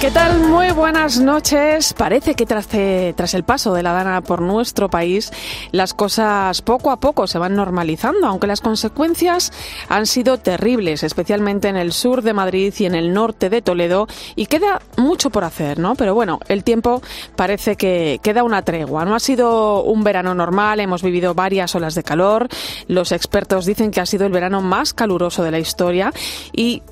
¿Qué tal? Muy buenas noches. Parece que tras, eh, tras, el paso de la Dana por nuestro país, las cosas poco a poco se van normalizando, aunque las consecuencias han sido terribles, especialmente en el sur de Madrid y en el norte de Toledo, y queda mucho por hacer, ¿no? Pero bueno, el tiempo parece que queda una tregua. No ha sido un verano normal, hemos vivido varias olas de calor. Los expertos dicen que ha sido el verano más caluroso de la historia y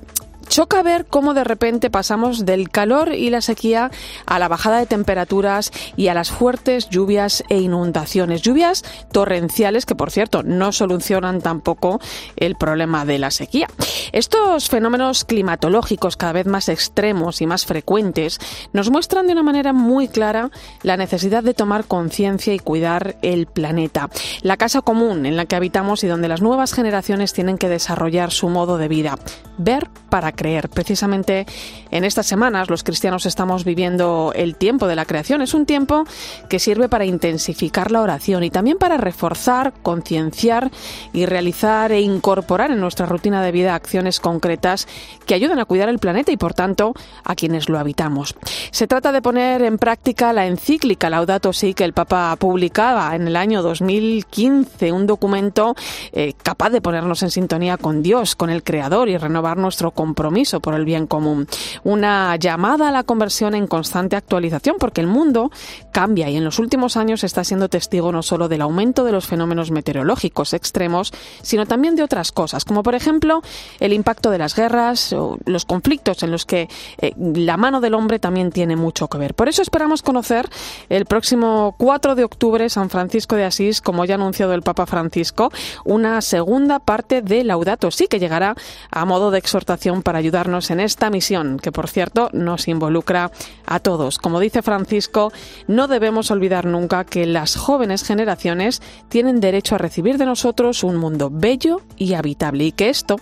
Choca ver cómo de repente pasamos del calor y la sequía a la bajada de temperaturas y a las fuertes lluvias e inundaciones. Lluvias torrenciales que, por cierto, no solucionan tampoco el problema de la sequía. Estos fenómenos climatológicos cada vez más extremos y más frecuentes nos muestran de una manera muy clara la necesidad de tomar conciencia y cuidar el planeta. La casa común en la que habitamos y donde las nuevas generaciones tienen que desarrollar su modo de vida. Ver para creer. Precisamente en estas semanas los cristianos estamos viviendo el tiempo de la creación. Es un tiempo que sirve para intensificar la oración y también para reforzar, concienciar y realizar e incorporar en nuestra rutina de vida acciones concretas que ayuden a cuidar el planeta y por tanto a quienes lo habitamos. Se trata de poner en práctica la encíclica Laudato Si que el Papa publicaba en el año 2015, un documento eh, capaz de ponernos en sintonía con Dios, con el Creador y renovar nuestro compromiso por el bien común. Una llamada a la conversión en constante actualización porque el mundo cambia y en los últimos años está siendo testigo no solo del aumento de los fenómenos meteorológicos extremos, sino también de otras cosas, como por ejemplo el impacto de las guerras o los conflictos en los que eh, la mano del hombre también tiene mucho que ver. Por eso esperamos conocer el próximo 4 de octubre San Francisco de Asís, como ya ha anunciado el Papa Francisco, una segunda parte de Laudato sí que llegará a modo de exhortación para ayudarnos en esta misión, que por cierto nos involucra a todos. Como dice Francisco, no debemos olvidar nunca que las jóvenes generaciones tienen derecho a recibir de nosotros un mundo bello y habitable y que esto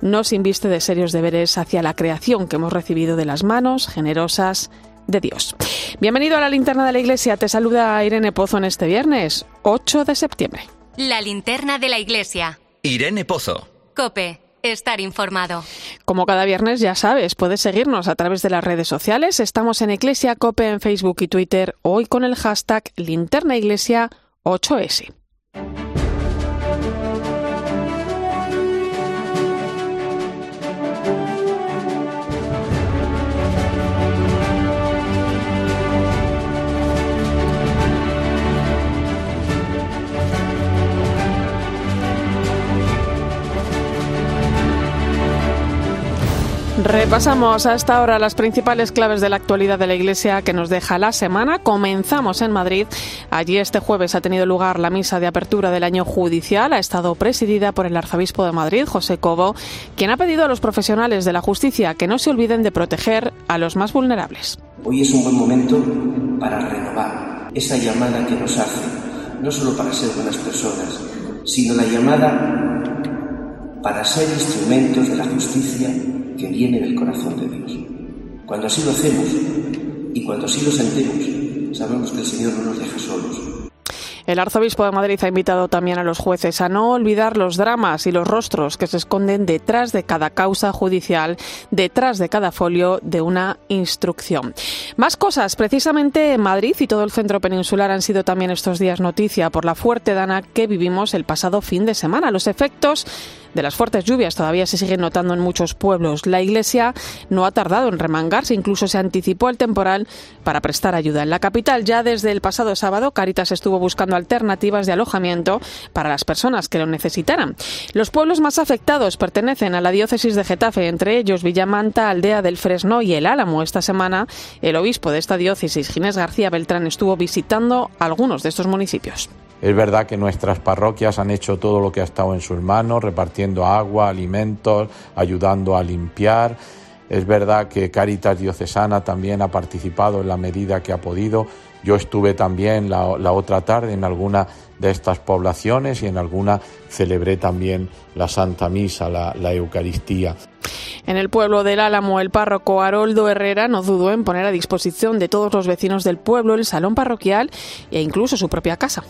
nos inviste de serios deberes hacia la creación que hemos recibido de las manos generosas de Dios. Bienvenido a la linterna de la iglesia. Te saluda Irene Pozo en este viernes, 8 de septiembre. La linterna de la iglesia. Irene Pozo. Cope estar informado. Como cada viernes ya sabes, puedes seguirnos a través de las redes sociales. Estamos en Iglesia Cope en Facebook y Twitter, hoy con el hashtag linternaiglesia8s. Repasamos a esta hora las principales claves de la actualidad de la Iglesia que nos deja la semana. Comenzamos en Madrid. Allí este jueves ha tenido lugar la misa de apertura del año judicial. Ha estado presidida por el arzobispo de Madrid, José Cobo, quien ha pedido a los profesionales de la justicia que no se olviden de proteger a los más vulnerables. Hoy es un buen momento para renovar esa llamada que nos hace, no solo para ser buenas personas, sino la llamada para ser instrumentos de la justicia que viene del corazón de Dios. Cuando así lo hacemos y cuando así lo sentemos, sabemos que el Señor no nos deja solos, el arzobispo de Madrid ha invitado también a los jueces a no olvidar los dramas y los rostros que se esconden detrás de cada causa judicial, detrás de cada folio de una instrucción. Más cosas, precisamente en Madrid y todo el centro peninsular han sido también estos días noticia por la fuerte dana que vivimos el pasado fin de semana. Los efectos de las fuertes lluvias todavía se siguen notando en muchos pueblos. La Iglesia no ha tardado en remangarse, incluso se anticipó el temporal para prestar ayuda. En la capital, ya desde el pasado sábado, Caritas estuvo buscando alternativas de alojamiento para las personas que lo necesitaran. Los pueblos más afectados pertenecen a la diócesis de Getafe, entre ellos Villamanta, Aldea del Fresno y El Álamo. Esta semana, el obispo de esta diócesis, Ginés García Beltrán, estuvo visitando algunos de estos municipios. Es verdad que nuestras parroquias han hecho todo lo que ha estado en sus manos, repartiendo agua, alimentos, ayudando a limpiar. Es verdad que Caritas Diocesana también ha participado en la medida que ha podido Yo estuve también la, otra tarde en alguna de estas poblaciones y en alguna celebré también la Santa Misa, la, la Eucaristía. En el pueblo del Álamo, el párroco Haroldo Herrera no dudó en poner a disposición de todos los vecinos del pueblo el salón parroquial e incluso su propia casa.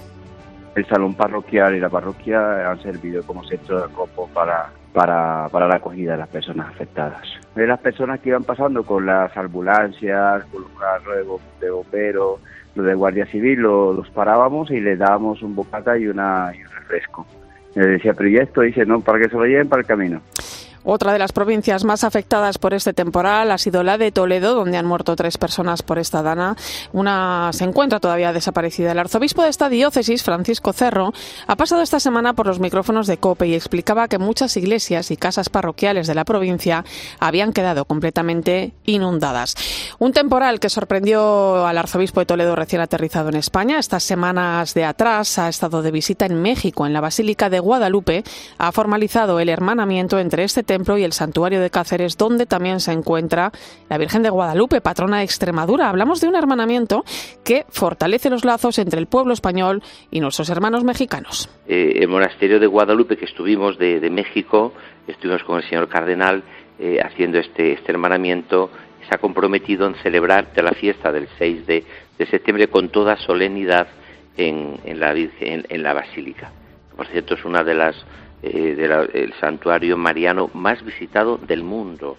El salón parroquial y la parroquia han servido como centro de copo para, para, para la acogida de las personas afectadas. De las personas que iban pasando con las ambulancias, con los carros de bomberos, los de Guardia Civil, los, parábamos y les dábamos un bocata y, una, y un refresco. Le decía, pero ya esto, dice, no, para que se lo lleven para el camino. Otra de las provincias más afectadas por este temporal ha sido la de Toledo, donde han muerto tres personas por esta dana. Una se encuentra todavía desaparecida. El arzobispo de esta diócesis, Francisco Cerro, ha pasado esta semana por los micrófonos de COPE y explicaba que muchas iglesias y casas parroquiales de la provincia habían quedado completamente inundadas. Un temporal que sorprendió al arzobispo de Toledo recién aterrizado en España. Estas semanas de atrás ha estado de visita en México, en la Basílica de Guadalupe. Ha formalizado el hermanamiento entre este templo y el santuario de Cáceres, donde también se encuentra la Virgen de Guadalupe, patrona de Extremadura. Hablamos de un hermanamiento que fortalece los lazos entre el pueblo español y nuestros hermanos mexicanos. Eh, el monasterio de Guadalupe que estuvimos de, México, estuvimos con el señor cardenal eh, haciendo este, este hermanamiento, se ha comprometido en celebrar la fiesta del 6 de, septiembre con toda solemnidad en, la, en la basílica. Por cierto, es una de las eh, del santuario mariano más visitado del mundo.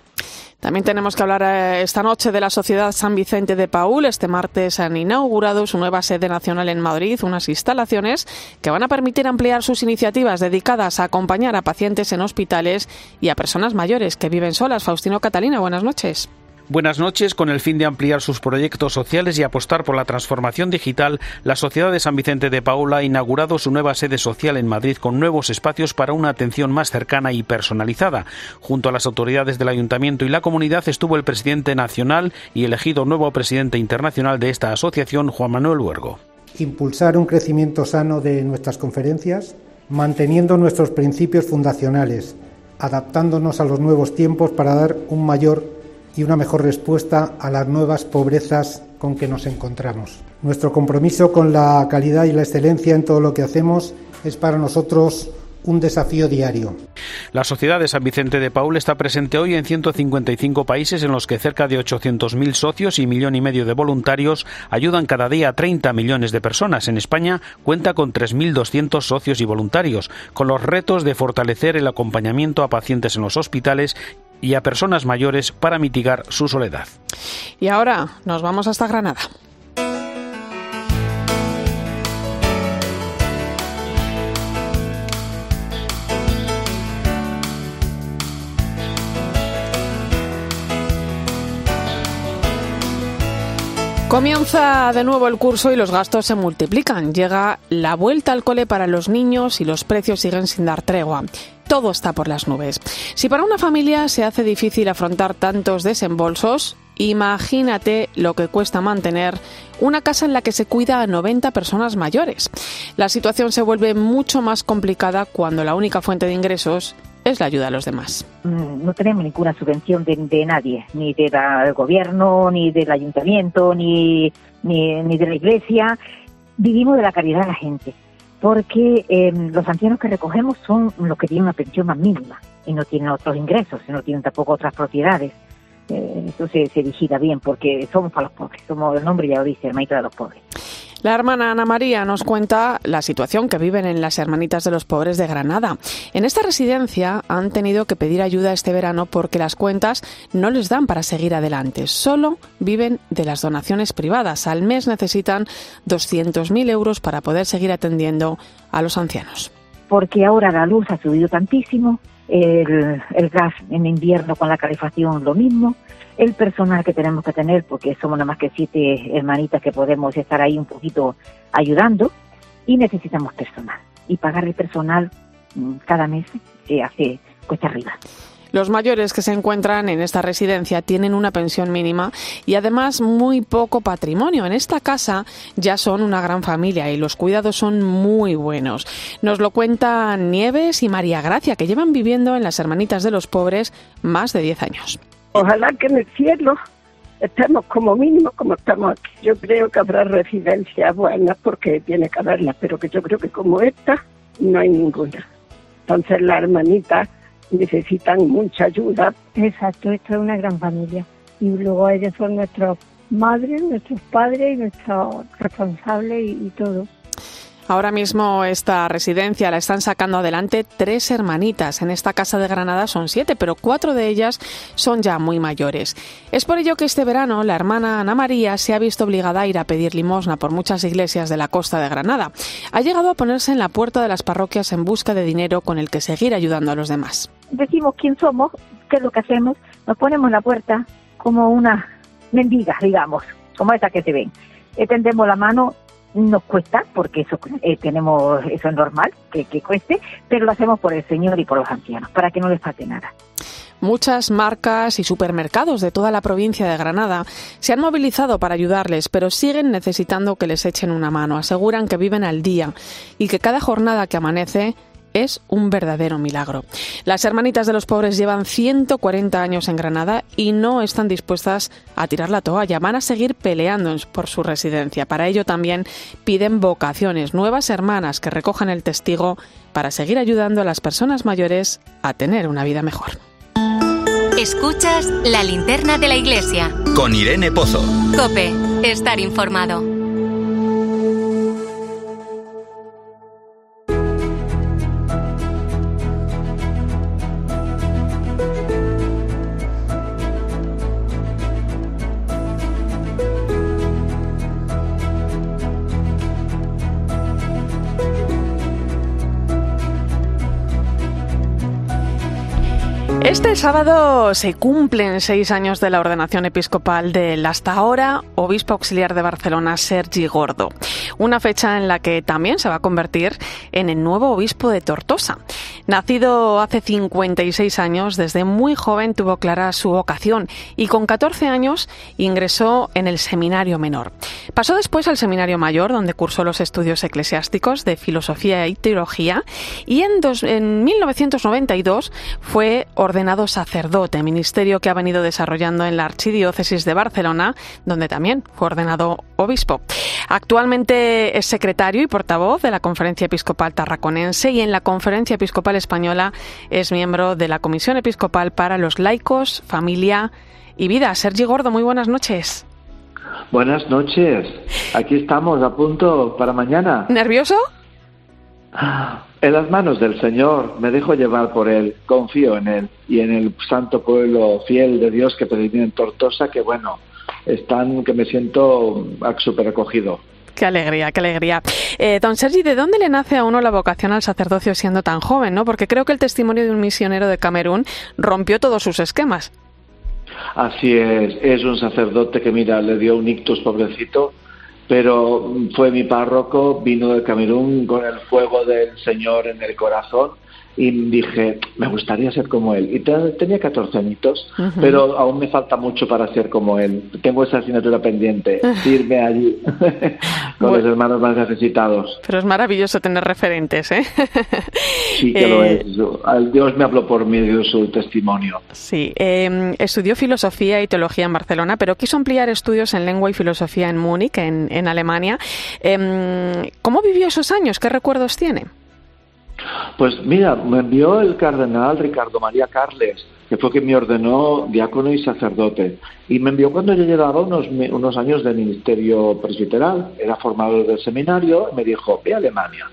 También tenemos que hablar eh, esta noche de la Sociedad San Vicente de Paul. Este martes han inaugurado su nueva sede nacional en Madrid, unas instalaciones que van a permitir ampliar sus iniciativas dedicadas a acompañar a pacientes en hospitales y a personas mayores que viven solas. Faustino Catalina, buenas noches. Buenas noches. Con el fin de ampliar sus proyectos sociales y apostar por la transformación digital, la Sociedad de San Vicente de Paula ha inaugurado su nueva sede social en Madrid con nuevos espacios para una atención más cercana y personalizada. Junto a las autoridades del ayuntamiento y la comunidad estuvo el presidente nacional y elegido nuevo presidente internacional de esta asociación, Juan Manuel Huergo. Impulsar un crecimiento sano de nuestras conferencias, manteniendo nuestros principios fundacionales, adaptándonos a los nuevos tiempos para dar un mayor y una mejor respuesta a las nuevas pobrezas con que nos encontramos. Nuestro compromiso con la calidad y la excelencia en todo lo que hacemos es para nosotros un desafío diario. La Sociedad de San Vicente de Paul está presente hoy en 155 países en los que cerca de 800.000 socios y millón y medio de voluntarios ayudan cada día a 30 millones de personas. En España cuenta con 3.200 socios y voluntarios, con los retos de fortalecer el acompañamiento a pacientes en los hospitales y a personas mayores para mitigar su soledad. Y ahora nos vamos hasta Granada. Comienza de nuevo el curso y los gastos se multiplican. Llega la vuelta al cole para los niños y los precios siguen sin dar tregua todo está por las nubes. Si para una familia se hace difícil afrontar tantos desembolsos, imagínate lo que cuesta mantener una casa en la que se cuida a 90 personas mayores. La situación se vuelve mucho más complicada cuando la única fuente de ingresos es la ayuda a los demás. Mm, no tenemos ninguna subvención de, nadie, ni del gobierno, ni del ayuntamiento, ni, ni, ni de la iglesia. Vivimos de la caridad de la gente porque em, los ancianos que recogemos son los que tienen una pensión más mínima y no tienen otros ingresos, y no tienen tampoco otras propiedades. Eh, eso se, se bien porque somos para los pobres, somos el nombre ya lo dice, hermanito de los pobres. La hermana Ana María nos cuenta la situación que viven en las Hermanitas de los Pobres de Granada. En esta residencia han tenido que pedir ayuda este verano porque las cuentas no les dan para seguir adelante. Solo viven de las donaciones privadas. Al mes necesitan 200.000 euros para poder seguir atendiendo a los ancianos. Porque ahora la luz ha subido tantísimo, el, el gas en invierno con la calefacción lo mismo, el personal que tenemos que tener, porque somos nada más que siete hermanitas que podemos estar ahí un poquito ayudando, y necesitamos personal. Y pagar el personal mm, cada mes se hace cuesta arriba. Los mayores que se encuentran en esta residencia tienen una pensión mínima y además muy poco patrimonio. En esta casa ya son una gran familia y los cuidados son muy buenos. Nos lo cuentan Nieves y María Gracia, que llevan viviendo en las Hermanitas de los Pobres más de 10 años. Ojalá que en el cielo estemos como mínimo como estamos aquí. Yo creo que habrá residencias buenas porque tiene que haberlas, pero que yo creo que como esta no hay ninguna. Entonces las hermanitas necesitan mucha ayuda. Exacto, esto es una gran familia. Y luego ellos son nuestros madres, nuestros padres y nuestros responsables y, y todo. Ahora mismo esta residencia la están sacando adelante tres hermanitas. En esta casa de Granada son siete, pero cuatro de ellas son ya muy mayores. Es por ello que este verano la hermana Ana María se ha visto obligada a ir a pedir limosna por muchas iglesias de la costa de Granada. Ha llegado a ponerse en la puerta de las parroquias en busca de dinero con el que seguir ayudando a los demás. Decimos quién somos, qué es lo que hacemos, nos ponemos en la puerta como una mendiga, digamos, como esa que te ven. Tendemos la mano nos cuesta, porque eso eh, tenemos eso es normal, que, que cueste, pero lo hacemos por el Señor y por los ancianos, para que no les falte nada. Muchas marcas y supermercados de toda la provincia de Granada se han movilizado para ayudarles, pero siguen necesitando que les echen una mano. Aseguran que viven al día y que cada jornada que amanece es un verdadero milagro. Las hermanitas de los pobres llevan 140 años en Granada y no están dispuestas a tirar la toalla. Van a seguir peleando por su residencia. Para ello también piden vocaciones, nuevas hermanas que recojan el testigo para seguir ayudando a las personas mayores a tener una vida mejor. Escuchas la linterna de la iglesia. Con Irene Pozo. Cope, estar informado. Sábado se cumplen seis años de la ordenación episcopal del hasta ahora obispo auxiliar de Barcelona, Sergi Gordo. Una fecha en la que también se va a convertir en el nuevo obispo de Tortosa. Nacido hace 56 años, desde muy joven tuvo clara su vocación y con 14 años ingresó en el seminario menor. Pasó después al seminario mayor, donde cursó los estudios eclesiásticos de filosofía y teología, y en, dos, en 1992 fue ordenado sacerdote, ministerio que ha venido desarrollando en la Archidiócesis de Barcelona, donde también fue ordenado obispo. Actualmente es secretario y portavoz de la Conferencia Episcopal Tarraconense y en la Conferencia Episcopal Española es miembro de la Comisión Episcopal para los Laicos, Familia y Vida. Sergi Gordo, muy buenas noches. Buenas noches. Aquí estamos a punto para mañana. ¿Nervioso? En las manos del Señor me dejo llevar por Él, confío en Él y en el santo pueblo fiel de Dios que peregrina en Tortosa, que bueno, están que me siento súper acogido. Qué alegría, qué alegría. Eh, don Sergi, ¿de dónde le nace a uno la vocación al sacerdocio siendo tan joven? ¿no? Porque creo que el testimonio de un misionero de Camerún rompió todos sus esquemas. Así es, es un sacerdote que, mira, le dio un ictus pobrecito, pero fue mi párroco, vino de Camerún con el fuego del Señor en el corazón y dije, me gustaría ser como él. Y tenía 14 añitos, uh -huh. pero aún me falta mucho para ser como él. Tengo esa asignatura pendiente, irme allí con bueno, los hermanos más necesitados. Pero es maravilloso tener referentes, ¿eh? sí, que eh, lo es. Dios me habló por medio de su testimonio. Sí, eh, estudió filosofía y teología en Barcelona, pero quiso ampliar estudios en lengua y filosofía en Múnich, en, en Alemania. Eh, ¿Cómo vivió esos años? ¿Qué recuerdos tiene? Pues mira, me envió el cardenal Ricardo María Carles, que fue quien me ordenó diácono y sacerdote. Y me envió cuando yo llevaba unos, unos años de ministerio presbiteral, era formador del seminario, y me dijo, ve a Alemania.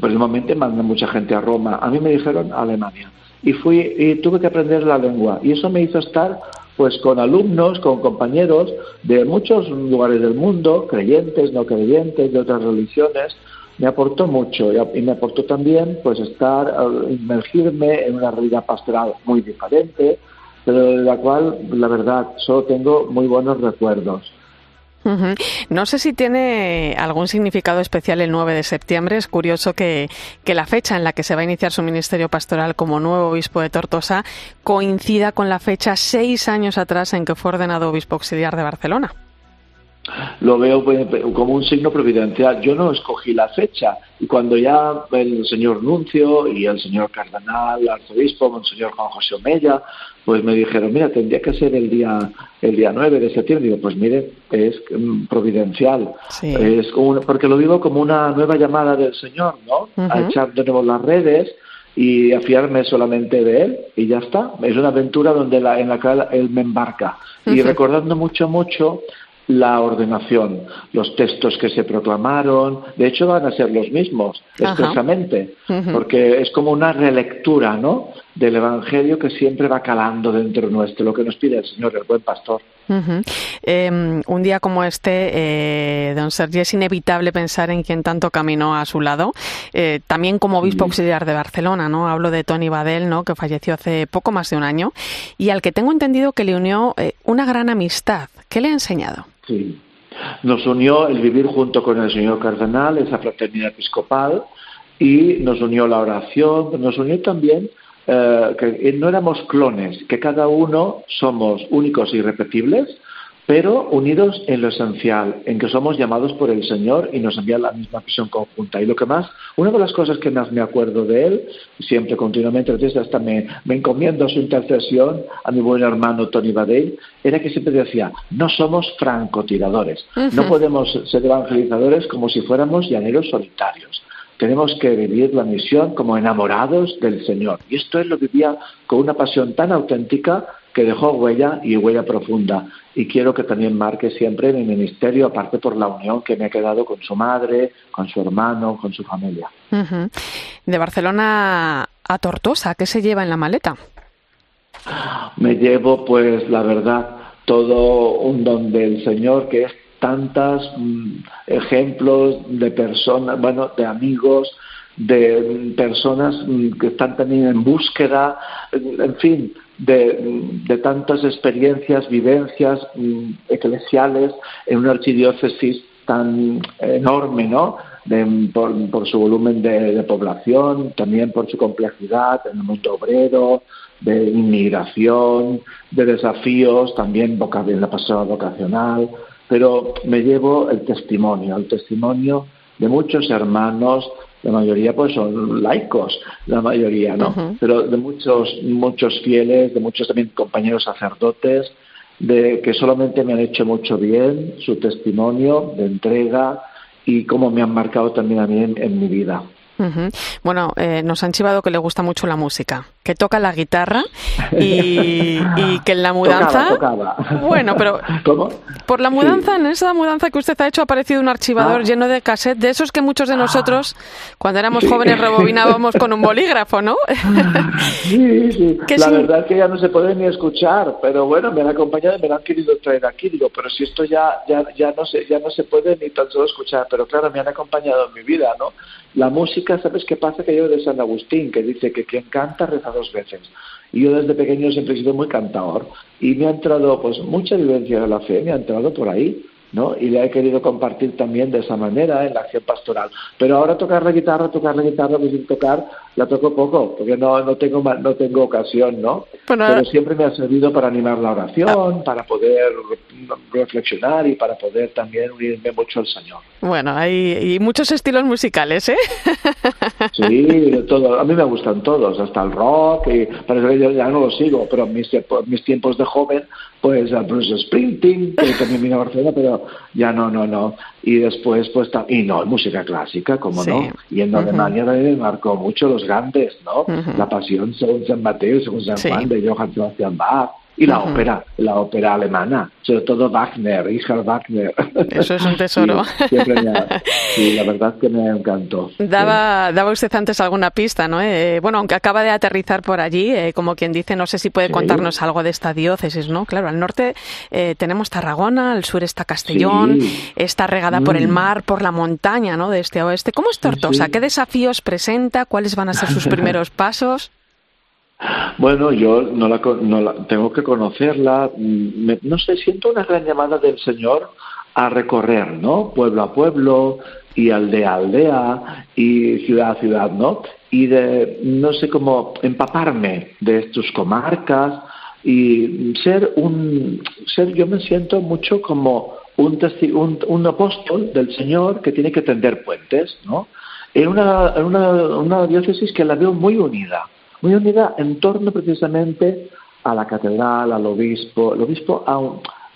Precisamente mandé mucha gente a Roma. A mí me dijeron Alemania. Y fui y tuve que aprender la lengua. Y eso me hizo estar pues con alumnos, con compañeros de muchos lugares del mundo, creyentes, no creyentes, de otras religiones, me aportó mucho y me aportó también pues estar, inmergirme en una realidad pastoral muy diferente, pero de la cual, la verdad, solo tengo muy buenos recuerdos. No sé si tiene algún significado especial el 9 de septiembre. Es curioso que, la fecha en la que se va a iniciar su ministerio pastoral como nuevo obispo de Tortosa coincida con la fecha seis años atrás en que fue ordenado obispo auxiliar de Barcelona. Lo veo pues, como un signo providencial. Yo no escogí la fecha y cuando ya el señor Nuncio y el señor Cardenal, el arzobispo, el señor Juan José Omella, pues me dijeron, mira, tendría que ser el día el día 9 de septiembre. Digo, pues mire, es mm, providencial. Es porque lo vivo como una nueva llamada del Señor, ¿no? A echar de nuevo las redes y a fiarme solamente de él y ya está. Es una aventura donde la, en la que él me embarca. Y recordando mucho, mucho la ordenación, los textos que se proclamaron, de hecho van a ser los mismos, expresamente, porque es como una relectura, ¿no?, del Evangelio que siempre va calando dentro nuestro, lo que nos pide el Señor, el buen pastor. Em, un día como este, eh, don Sergio, es inevitable pensar en quien tanto caminó a su lado. Eh, también como obispo auxiliar de Barcelona, ¿no? Hablo de Tony Badel, ¿no? Que falleció hace poco más de un año y al que tengo entendido que le unió eh, una gran amistad. ¿Qué le ha enseñado? Sí. Nos unió el vivir junto con el señor cardenal, esa fraternidad episcopal, y nos unió la oración, nos unió también eh, que no éramos clones, que cada uno somos únicos e irrepetibles, pero unidos en lo esencial, en que somos llamados por el Señor y nos envía la misma misión conjunta. Y lo que más, una de las cosas que más me acuerdo de él, siempre continuamente, hasta me, me encomiendo su intercesión a mi buen hermano Tony Badell, era que siempre decía, no somos francotiradores, no podemos ser evangelizadores como si fuéramos llaneros solitarios. Tenemos que vivir la misión como enamorados del Señor. Y esto él lo vivía con una pasión tan auténtica que dejó huella y huella profunda. Y quiero que también marque siempre mi ministerio, aparte por la unión que me ha quedado con su madre, con su hermano, con su familia. De Barcelona a Tortosa, ¿qué se lleva en la maleta? Me llevo, pues, la verdad, todo un don del Señor que es tantos mm, ejemplos de personas, bueno, de amigos, de personas mm, que están también en búsqueda, en fin, de, tantas experiencias, vivencias mm, eclesiales en una archidiócesis tan enorme, ¿no? por, su volumen de, población, también por su complejidad en el mundo obrero, de inmigración, de desafíos, también en la pasada vocacional, pero me llevo el testimonio, el testimonio de muchos hermanos, la mayoría pues son laicos, la mayoría, ¿no? Pero de muchos, muchos fieles, de muchos también compañeros sacerdotes, de que solamente me han hecho mucho bien, su testimonio de entrega y cómo me han marcado también a mí en mi vida. Bueno, eh, nos han chivado que le gusta mucho la música, que toca la guitarra y, que en la mudanza. Bueno, pero por la mudanza, en esa mudanza que usted ha hecho, ha aparecido un archivador ah. lleno de cassette, de esos que muchos de ah. nosotros, cuando éramos jóvenes, rebobinábamos con un bolígrafo, ¿no? sí, sí. la verdad es que ya no se puede ni escuchar, pero bueno, me han acompañado y me lo han querido traer aquí, digo, pero si esto ya, ya, ya no se, ya no se puede ni tan solo escuchar, pero claro, me han acompañado en mi vida, ¿no? La música, ¿sabes qué pasa? Que yo de San Agustín, que dice que quien canta reza dos veces. Y yo desde pequeño siempre he sido muy cantador. Y me ha entrado pues mucha vivencia de la fe, me ha entrado por ahí. ¿no? Y le he querido compartir también de esa manera en la acción pastoral. Pero ahora tocar la guitarra, tocar la guitarra, pues sin tocar, la toco poco, porque no, no tengo no tengo ocasión, ¿no? Pero siempre me ha servido para animar la oración, para poder reflexionar y para poder también unirme mucho al Señor. Bueno, hay muchos estilos musicales, ¿eh? Sí, todo. A mí me gustan todos, hasta el rock, y que yo ya no lo sigo, pero mis, mis tiempos de joven, pues Bruce Sprinting, que también vino a Barcelona, pero ya no, no, no. Y después, pues, y no, música clásica, como no. Y en Alemania me marcó mucho los grandes, ¿no? La pasión según San Mateo, según San Juan, de Johann Sebastian Bach y la ópera, la ópera alemana, sobre todo Wagner, Richard Wagner. Eso es un tesoro. sí, la verdad es que me encantó. Daba, daba usted antes alguna pista, ¿no? Eh, bueno, aunque acaba de aterrizar por allí, eh, como quien dice, no sé si puede contarnos algo de esta diócesis, ¿no? Claro, al norte eh, tenemos Tarragona, al sur está Castellón, está regada por el mm. mar, por la montaña, ¿no? De este a oeste. ¿Cómo es Tortosa? ¿Qué desafíos presenta? ¿Cuáles van a ser sus primeros pasos? Bueno, yo no la, no la tengo que conocerla. Mm, no sé, siento una gran llamada del Señor a recorrer, ¿no? Pueblo a pueblo y aldea a aldea y ciudad a ciudad, ¿no? Y de, no sé cómo, empaparme de tus comarcas y ser un, ser, yo me siento mucho como un, un, un, apóstol del Señor que tiene que tender puentes, ¿no? En una, en una, una diócesis que la veo muy unida, muy unida en torno precisamente a la catedral, al obispo. El obispo ha,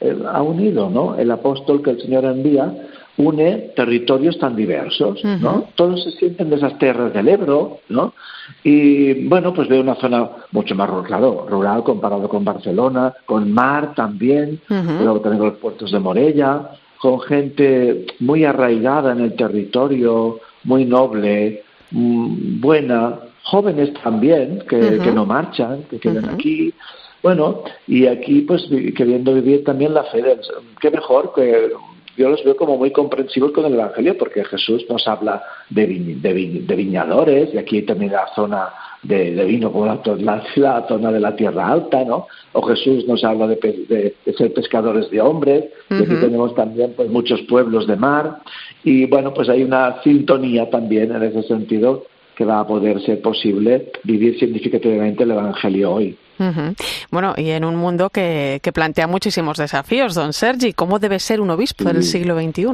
eh, ha unido, ¿no? El apóstol que el Señor envía une territorios tan diversos, ¿no? Todos se sienten de esas tierras del Ebro, ¿no? Y bueno, pues veo una zona mucho más, claro, rural comparado con Barcelona, con mar también, luego también los puertos de Morella, con gente muy arraigada en el territorio, muy noble, mm, buena, jóvenes también, que, que no marchan, que quedan aquí. Bueno, y aquí pues queriendo vivir también la fe, qué mejor que yo los veo como muy comprensivos con el Evangelio porque Jesús nos habla de, de, viñadores y aquí también la zona de, vino como la, la, zona de la tierra alta, ¿no? O Jesús nos habla de, ser pescadores de hombres y aquí tenemos también pues muchos pueblos de mar y bueno pues hay una sintonía también en ese sentido que va a poder ser posible vivir significativamente el Evangelio hoy. Bueno, y en un mundo que, que, plantea muchísimos desafíos, don Sergi, ¿cómo debe ser un obispo del siglo XXI?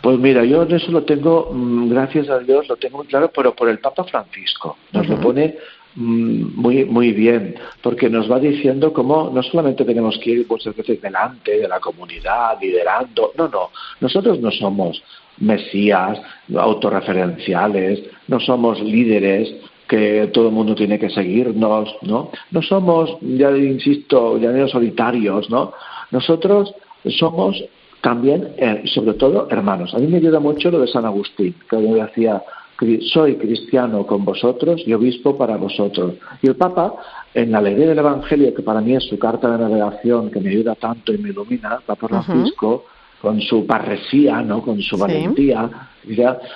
Pues mira, yo en eso lo tengo, mm, gracias a Dios, lo tengo muy claro, pero por el Papa Francisco. Nos lo pone muy muy bien porque nos va diciendo cómo no solamente tenemos que ir muchas veces delante de la comunidad liderando no no nosotros no somos mesías autorreferenciales no somos líderes que todo el mundo tiene que seguirnos, ¿no? No somos, ya insisto, llaneros solitarios, ¿no? Nosotros somos también, eh, sobre todo, hermanos. A mí me ayuda mucho lo de San Agustín, que decía, soy cristiano con vosotros y obispo para vosotros. Y el Papa, en la alegría del Evangelio, que para mí es su carta de navegación, que me ayuda tanto y me ilumina, Papa Francisco, con su parresía, ¿no? con su valentía,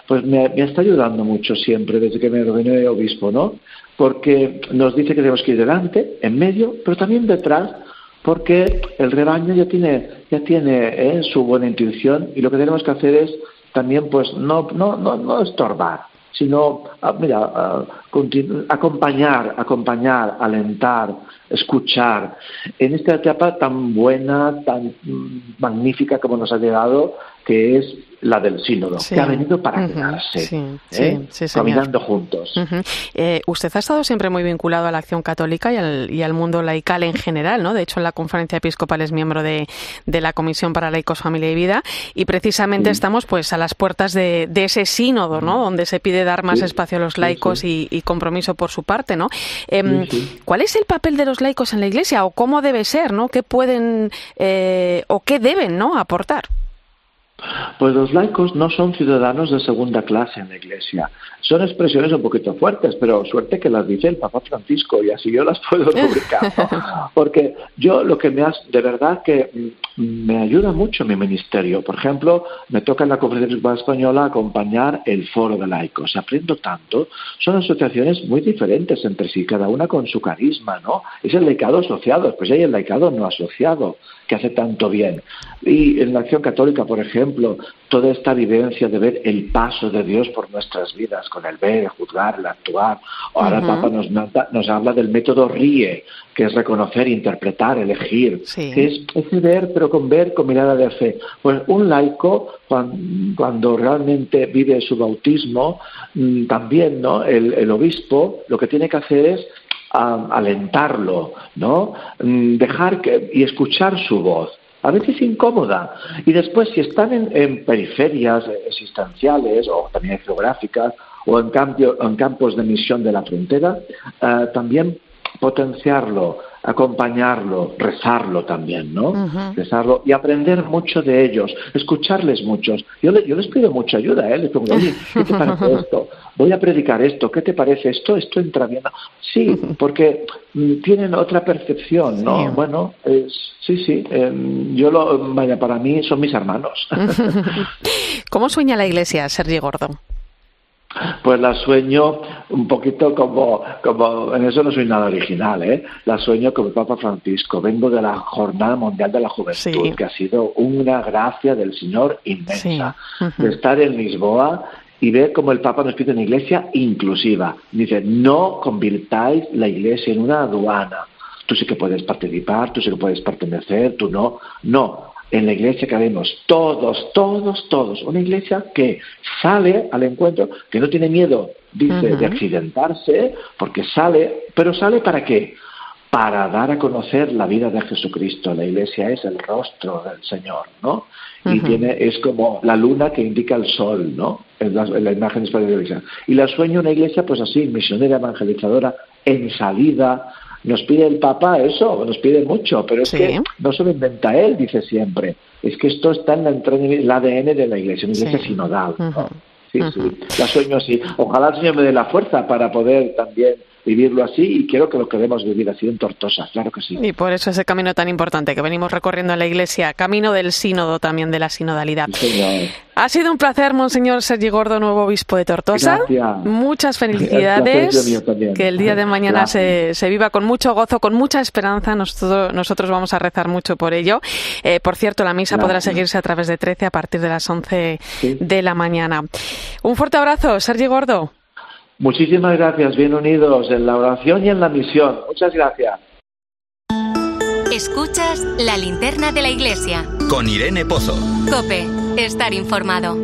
pues me, está ayudando mucho siempre desde que me ordené obispo, ¿no? Porque nos dice que tenemos que ir delante, en medio, pero también detrás, porque el rebaño ya tiene, ya tiene ¿eh? su buena intuición y lo que tenemos que hacer es también, pues, no, no, no, no estorbar, sino, ah, mira, ah, acompañar, acompañar, alentar, escuchar. En esta etapa tan buena, tan mm, magnífica como nos ha llegado, que es la del sínodo, que ha venido para quedarse, ¿eh? caminando juntos. Eh, usted ha estado siempre muy vinculado a la acción católica y al, y al, mundo laical en general, ¿no? De hecho, en la conferencia episcopal es miembro de, de la Comisión para Laicos, Familia y Vida y precisamente estamos pues a las puertas de, de, ese sínodo, ¿no? Donde se pide dar más espacio a los laicos y, y, compromiso por su parte, ¿no? Em, ¿Cuál es el papel de los laicos en la Iglesia o cómo debe ser, ¿no? ¿Qué pueden eh, o qué deben, ¿no? Aportar. Pues los laicos no son ciudadanos de segunda clase en la Iglesia. Son expresiones un poquito fuertes, pero suerte que las dice el Papa Francisco y así yo las puedo publicar. Porque yo lo que me hace, de verdad que me ayuda mucho mi ministerio. Por ejemplo, me toca en la Conferencia Española acompañar el Foro de Laicos. Aprendo tanto. Son asociaciones muy diferentes entre sí, cada una con su carisma, ¿no? Es el laicado asociado, pues hay el laicado no asociado que hace tanto bien. Y en la acción católica, por ejemplo, toda esta vivencia de ver el paso de Dios por nuestras vidas, con el ver, el juzgar, el actuar. Ahora el Papa nos, nos habla del método RIE, que es reconocer, interpretar, elegir, que es ese ver, pero con ver con mirada de fe. Pues un laico, cuando, realmente vive su bautismo, mm, también ¿no? el obispo lo que tiene que hacer es alentarlo, ¿no? Mm, dejar que, y escuchar su voz. A veces incómoda. Y después, si están en, periferias existenciales o también geográficas o en, cambio, en campos de misión de la frontera, eh, también potenciarlo, acompañarlo, rezarlo también, ¿no? Rezarlo y aprender mucho de ellos, escucharles muchos. Yo, yo les pido mucha ayuda, ¿eh? Les pregunto, oye, ¿qué te parece esto? Voy a predicar esto, ¿qué te parece esto? Esto entra bien. Sí, porque mm, tienen otra percepción, ¿no? Bueno, sí, sí, em, yo lo, vaya, para mí son mis hermanos. ¿Cómo sueña la iglesia, Sergi Gordo? Pues la sueño un poquito como, como, en eso no soy nada original, ¿eh? La sueño como el Papa Francisco. Vengo de la Jornada Mundial de la Juventud, que ha sido una gracia del Señor inmensa. De estar en Lisboa y ver cómo el Papa nos pide una iglesia inclusiva. Dice, no convirtáis la iglesia en una aduana. Tú sí que puedes participar, tú sí que puedes pertenecer, tú no. No, en la iglesia que vemos, todos, todos, todos. Una iglesia que sale al encuentro, que no tiene miedo, dice, de accidentarse, porque sale, pero sale para qué? Para dar a conocer la vida de Jesucristo. La iglesia es el rostro del Señor, ¿no? Y tiene, es como la luna que indica el sol, ¿no? En la, en la imagen de la iglesia. Y la sueño una iglesia, pues así, misionera, evangelizadora, en salida, nos pide el Papa eso, nos pide mucho, pero es que no se lo inventa él, dice siempre. Es que esto está en, la, el ADN de la Iglesia, una iglesia sinodal. Sí, sí, la sueño así. Ojalá el Señor me dé la fuerza para poder también vivirlo así y quiero que lo queremos vivir así en Tortosa, claro que sí. Y por eso ese camino tan importante que venimos recorriendo en la Iglesia, camino del sínodo también, de la sinodalidad. ha sido un placer, Monseñor Sergi Gordo, nuevo obispo de Tortosa. Muchas felicidades. Que el día de mañana se, se, viva con mucho gozo, con mucha esperanza. Nosotros, nosotros vamos a rezar mucho por ello. Eh, por cierto, la misa podrá seguirse a través de 13 a partir de las 11 de la mañana. Un fuerte abrazo, Sergi Gordo. Muchísimas gracias, bien unidos en la oración y en la misión. Muchas gracias. Escuchas la linterna de la iglesia. Con Irene Pozo. Cope, estar informado.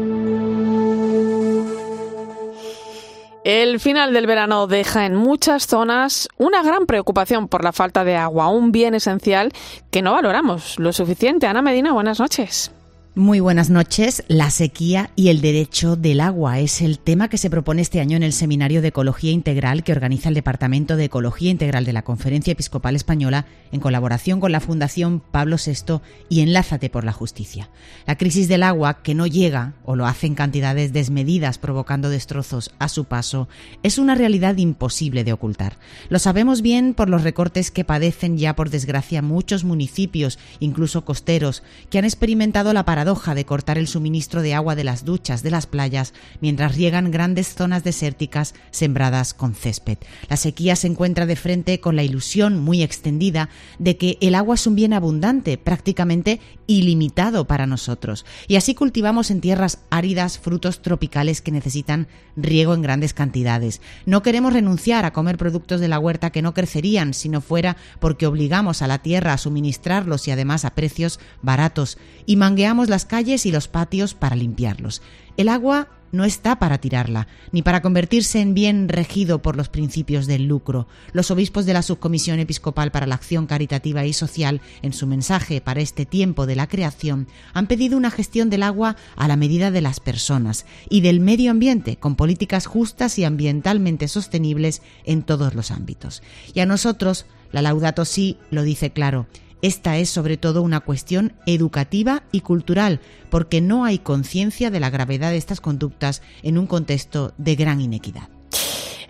El final del verano deja en muchas zonas una gran preocupación por la falta de agua, un bien esencial que no valoramos lo suficiente. Ana Medina, buenas noches. Muy buenas noches. La sequía y el derecho del agua es el tema que se propone este año en el Seminario de Ecología Integral que organiza el Departamento de Ecología Integral de la Conferencia Episcopal Española en colaboración con la Fundación Pablo VI y Enlázate por la Justicia. La crisis del agua, que no llega o lo hace en cantidades desmedidas provocando destrozos a su paso, es una realidad imposible de ocultar. Lo sabemos bien por los recortes que padecen ya por desgracia muchos municipios, incluso costeros, que han experimentado la parada de cortar el suministro de agua de las duchas de las playas mientras riegan grandes zonas desérticas sembradas con césped. La sequía se encuentra de frente con la ilusión muy extendida de que el agua es un bien abundante, prácticamente ilimitado para nosotros, y así cultivamos en tierras áridas frutos tropicales que necesitan riego en grandes cantidades. No queremos renunciar a comer productos de la huerta que no crecerían si no fuera porque obligamos a la tierra a suministrarlos y además a precios baratos, y mangueamos las calles y los patios para limpiarlos. El agua no está para tirarla, ni para convertirse en bien regido por los principios del lucro. Los obispos de la Subcomisión Episcopal para la Acción Caritativa y Social, en su mensaje para este tiempo de la creación, han pedido una gestión del agua a la medida de las personas y del medio ambiente, con políticas justas y ambientalmente sostenibles en todos los ámbitos. Y a nosotros, la Laudato Si lo dice claro, esta es sobre todo una cuestión educativa y cultural, porque no hay conciencia de la gravedad de estas conductas en un contexto de gran inequidad.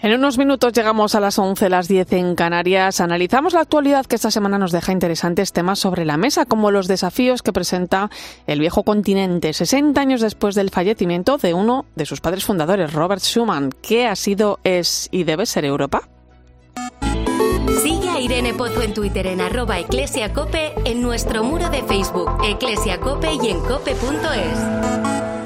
En unos minutos llegamos a las 11, las 10 en Canarias. Analizamos la actualidad que esta semana nos deja interesantes temas sobre la mesa, como los desafíos que presenta el viejo continente 60 años después del fallecimiento de uno de sus padres fundadores, Robert Schuman. ¿Qué ha sido, es y debe ser Europa? Irene Pozo en Twitter en arroba eclesiacope, en nuestro muro de Facebook eclesiacope y en cope.es.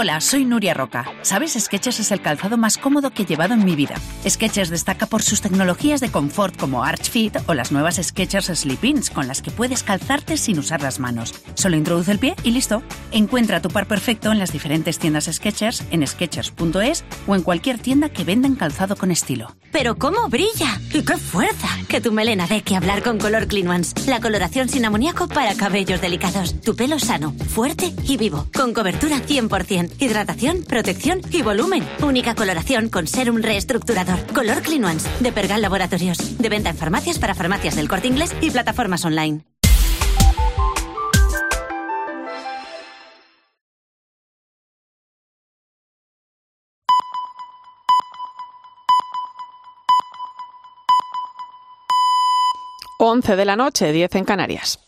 Hola, soy Nuria Roca. ¿Sabes? Skechers es el calzado más cómodo que he llevado en mi vida. Skechers destaca por sus tecnologías de confort como Arch Fit o las nuevas Skechers Slip-ins con las que puedes calzarte sin usar las manos. Solo introduce el pie y listo. Encuentra tu par perfecto en las diferentes tiendas Skechers en skechers.es o en cualquier tienda que vendan calzado con estilo. Pero cómo brilla y qué fuerza. Que tu melena dé que hablar con Color Clean Ones. La coloración sin amoníaco para cabellos delicados. Tu pelo sano, fuerte y vivo. Con cobertura 100% hidratación, protección y volumen. Única coloración con serum reestructurador. Color Clean de Pergal Laboratorios. De venta en farmacias para farmacias del corte inglés y plataformas online. Once de la noche, 10 en Canarias.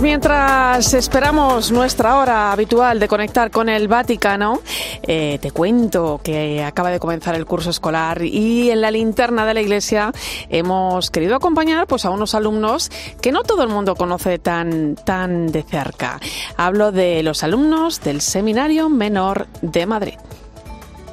Mientras esperamos nuestra hora habitual de conectar con el Vaticano, eh, te cuento que acaba de comenzar el curso escolar y en la linterna de la iglesia hemos querido acompañar pues a unos alumnos que no todo el mundo conoce tan, tan de cerca. Hablo de los alumnos del Seminario Menor de Madrid.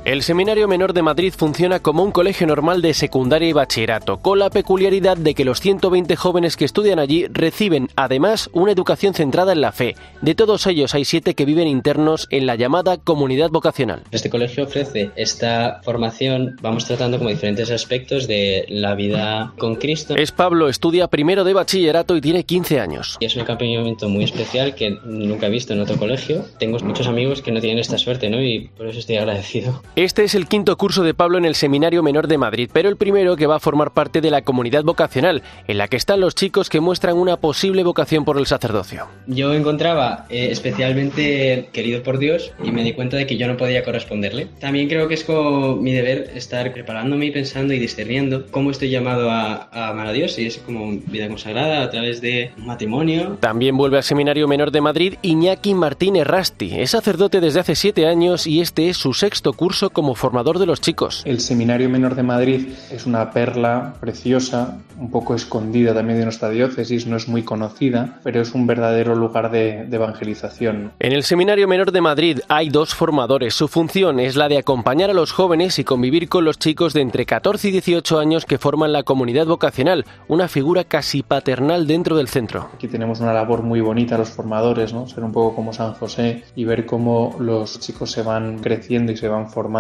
El Seminario Menor de Madrid funciona como un colegio normal de secundaria y bachillerato, con la peculiaridad de que los 120 jóvenes que estudian allí reciben además una educación centrada en la fe. De todos ellos hay siete que viven internos en la llamada comunidad vocacional. Este colegio ofrece esta formación, vamos tratando como diferentes aspectos de la vida con Cristo. Es Pablo, estudia primero de bachillerato y tiene 15 años. Y es un acompañamiento muy especial que nunca he visto en otro colegio. Tengo muchos amigos que no tienen esta suerte, ¿no? Y por eso estoy agradecido. Este es el quinto curso de Pablo en el Seminario Menor de Madrid, pero el primero que va a formar parte de la comunidad vocacional, en la que están los chicos que muestran una posible vocación por el sacerdocio. Yo encontraba eh, especialmente querido por Dios y me di cuenta de que yo no podía corresponderle. También creo que es como mi deber estar preparándome y pensando y discerniendo cómo estoy llamado a, a amar a Dios y es como vida consagrada a través de un matrimonio. También vuelve al Seminario Menor de Madrid Iñaki Martínez Rasti. Es sacerdote desde hace siete años y este es su sexto curso como formador de los chicos. El Seminario Menor de Madrid es una perla preciosa, un poco escondida también de nuestra diócesis, no es muy conocida, pero es un verdadero lugar de, de evangelización. En el Seminario Menor de Madrid hay dos formadores. Su función es la de acompañar a los jóvenes y convivir con los chicos de entre 14 y 18 años que forman la comunidad vocacional, una figura casi paternal dentro del centro. Aquí tenemos una labor muy bonita los formadores, ¿no? Ser un poco como San José y ver cómo los chicos se van creciendo y se van formando,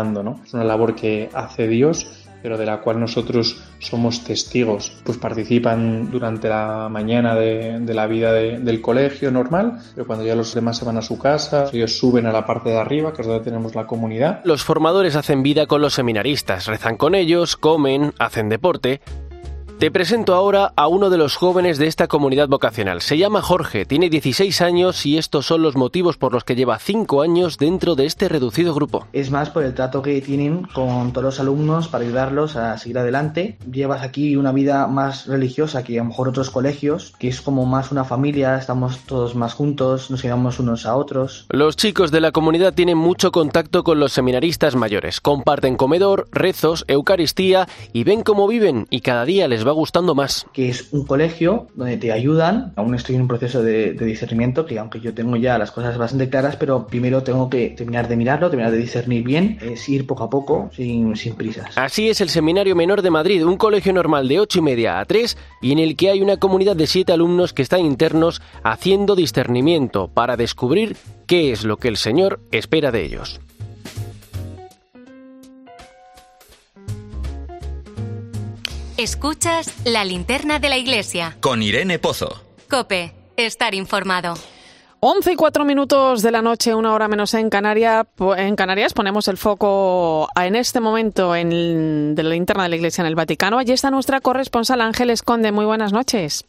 Es una labor que hace Dios pero de la cual nosotros somos testigos. Pues participan durante la mañana de, la vida de, del colegio normal, pero cuando ya los demás se van a su casa, ellos suben a la parte de arriba, que es donde tenemos la comunidad. Los formadores hacen vida con los seminaristas, rezan con ellos, comen, hacen deporte. Te presento ahora a uno de los jóvenes de esta comunidad vocacional. Se llama Jorge, tiene 16 años y estos son los motivos por los que lleva 5 años dentro de este reducido grupo. Es más por el trato que tienen con todos los alumnos para ayudarlos a seguir adelante. Llevas aquí una vida más religiosa que a lo mejor otros colegios, que es como más una familia, estamos todos más juntos, nos ayudamos unos a otros. Los chicos de la comunidad tienen mucho contacto con los seminaristas mayores, comparten comedor, rezos, Eucaristía y ven cómo viven y cada día les va gustando más. Que es un colegio donde te ayudan. Aún estoy en un proceso de, de, discernimiento que aunque yo tengo ya las cosas bastante claras, pero primero tengo que terminar de mirarlo, terminar de discernir bien, es ir poco a poco, sin, sin prisas. Así es el Seminario Menor de Madrid, un colegio normal de 8 y media a 3 y en el que hay una comunidad de 7 alumnos que están internos haciendo discernimiento para descubrir qué es lo que el Señor espera de ellos. Escuchas la linterna de la iglesia. Con Irene Pozo. Cope, estar informado. 11 y 4 minutos de la noche, una hora menos en, Canaria, en Canarias. Ponemos el foco en este momento en de la linterna de la iglesia en el Vaticano. Allí está nuestra corresponsal Ángeles Conde. Muy buenas noches.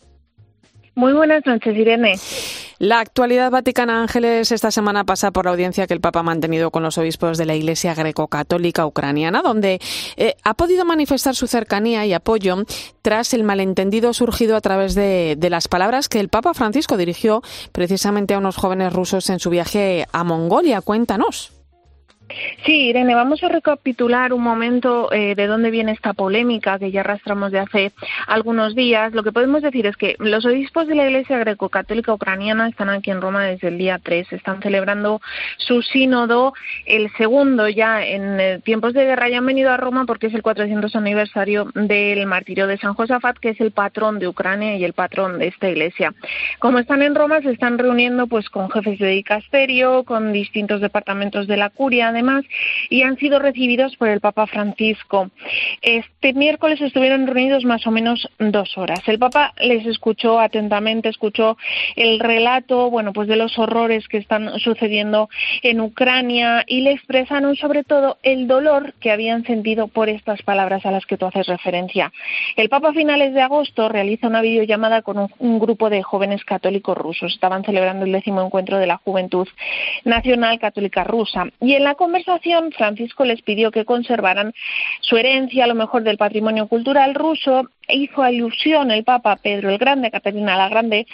Muy buenas noches, Irene. La actualidad vaticana Ángeles esta semana pasa por la audiencia que el Papa ha mantenido con los obispos de la Iglesia greco-católica ucraniana, donde eh, ha podido manifestar su cercanía y apoyo tras el malentendido surgido a través de, de las palabras que el Papa Francisco dirigió precisamente a unos jóvenes rusos en su viaje a Mongolia. Cuéntanos. Sí, Irene, vamos a recapitular un momento eh, de dónde viene esta polémica que ya arrastramos de hace algunos días. Lo que podemos decir es que los obispos de la Iglesia greco-católica ucraniana están aquí en Roma desde el día 3. Están celebrando su sínodo, el segundo ya en eh, tiempos de guerra. Ya han venido a Roma porque es el 400 aniversario del martirio de San Josafat, que es el patrón de Ucrania y el patrón de esta iglesia. Como están en Roma, se están reuniendo pues con jefes de dicasterio, con distintos departamentos de la curia, además, y han sido recibidos por el Papa Francisco. Este miércoles estuvieron reunidos más o menos dos horas. El Papa les escuchó atentamente, escuchó el relato, bueno, pues de los horrores que están sucediendo en Ucrania y le expresaron sobre todo el dolor que habían sentido por estas palabras a las que tú haces referencia. El Papa a finales de agosto realiza una videollamada con un, grupo de jóvenes católicos rusos. Estaban celebrando el décimo encuentro de la Juventud Nacional Católica Rusa y en la conversación, Francisco les pidió que conservaran su herencia, a lo mejor del patrimonio cultural ruso, e hizo alusión el Papa Pedro el Grande, Caterina la Grande,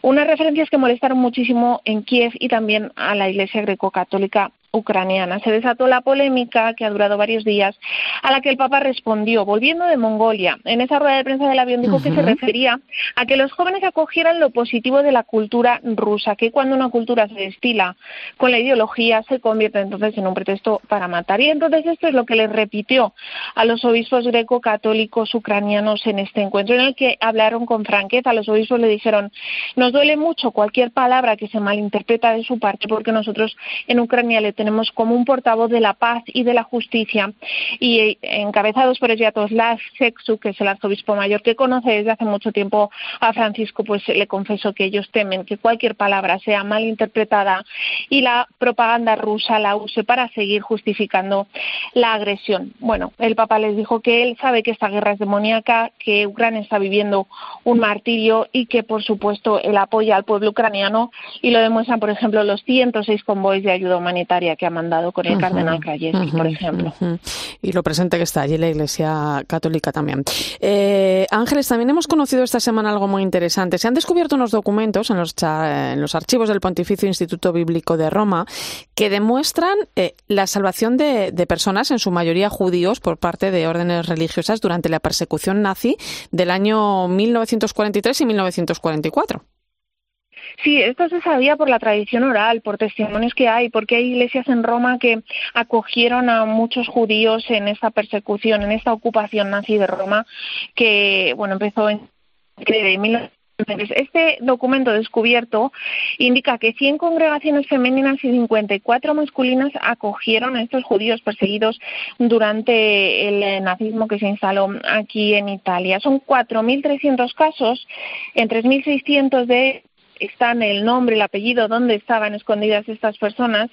unas referencias que molestaron muchísimo en Kiev y también a la Iglesia greco-católica ucraniana. Se desató la polémica que ha durado varios días, a la que el Papa respondió, volviendo de Mongolia. En esa rueda de prensa del avión dijo que se refería a que los jóvenes acogieran lo positivo de la cultura rusa, que cuando una cultura se destila con la ideología se convierte entonces en un pretexto para matar. Y entonces esto es lo que le repitió a los obispos greco-católicos ucranianos en este encuentro, en el que hablaron con franqueza. Los obispos le dijeron, nos duele mucho cualquier palabra que se malinterpreta de su parte, porque nosotros en Ucrania le tenemos como un portavoz de la paz y de la justicia y eh, encabezados por Sviatoslav Sexu, que es el arzobispo mayor que conoce desde hace mucho tiempo a Francisco, pues le confesó que ellos temen que cualquier palabra sea mal interpretada y la propaganda rusa la use para seguir justificando la agresión. Bueno, el Papa les dijo que él sabe que esta guerra es demoníaca, que Ucrania está viviendo un martirio y que, por supuesto, él apoya al pueblo ucraniano y lo demuestran, por ejemplo, los 106 convoys de ayuda humanitaria que ha mandado con el uh -huh, cardenal Krajewski, uh -huh, por ejemplo. Uh -huh. Y lo presente que está allí la Iglesia Católica también. Eh, Ángeles, también hemos conocido esta semana algo muy interesante. Se han descubierto unos documentos en los, en los archivos del Pontificio Instituto Bíblico de Roma que demuestran eh, la salvación de, de personas, en su mayoría judíos, por parte de órdenes religiosas durante la persecución nazi del año 1943 y 1944. Sí, esto se sabía por la tradición oral, por testimonios que hay, porque hay iglesias en Roma que acogieron a muchos judíos en esta persecución, en esta ocupación nazi de Roma, que bueno empezó en este documento descubierto indica que 100 congregaciones femeninas y 54 masculinas acogieron a estos judíos perseguidos durante el nazismo que se instaló aquí en Italia. Son 4.300 casos, en 3.600 de están el nombre, el apellido, dónde estaban escondidas estas personas.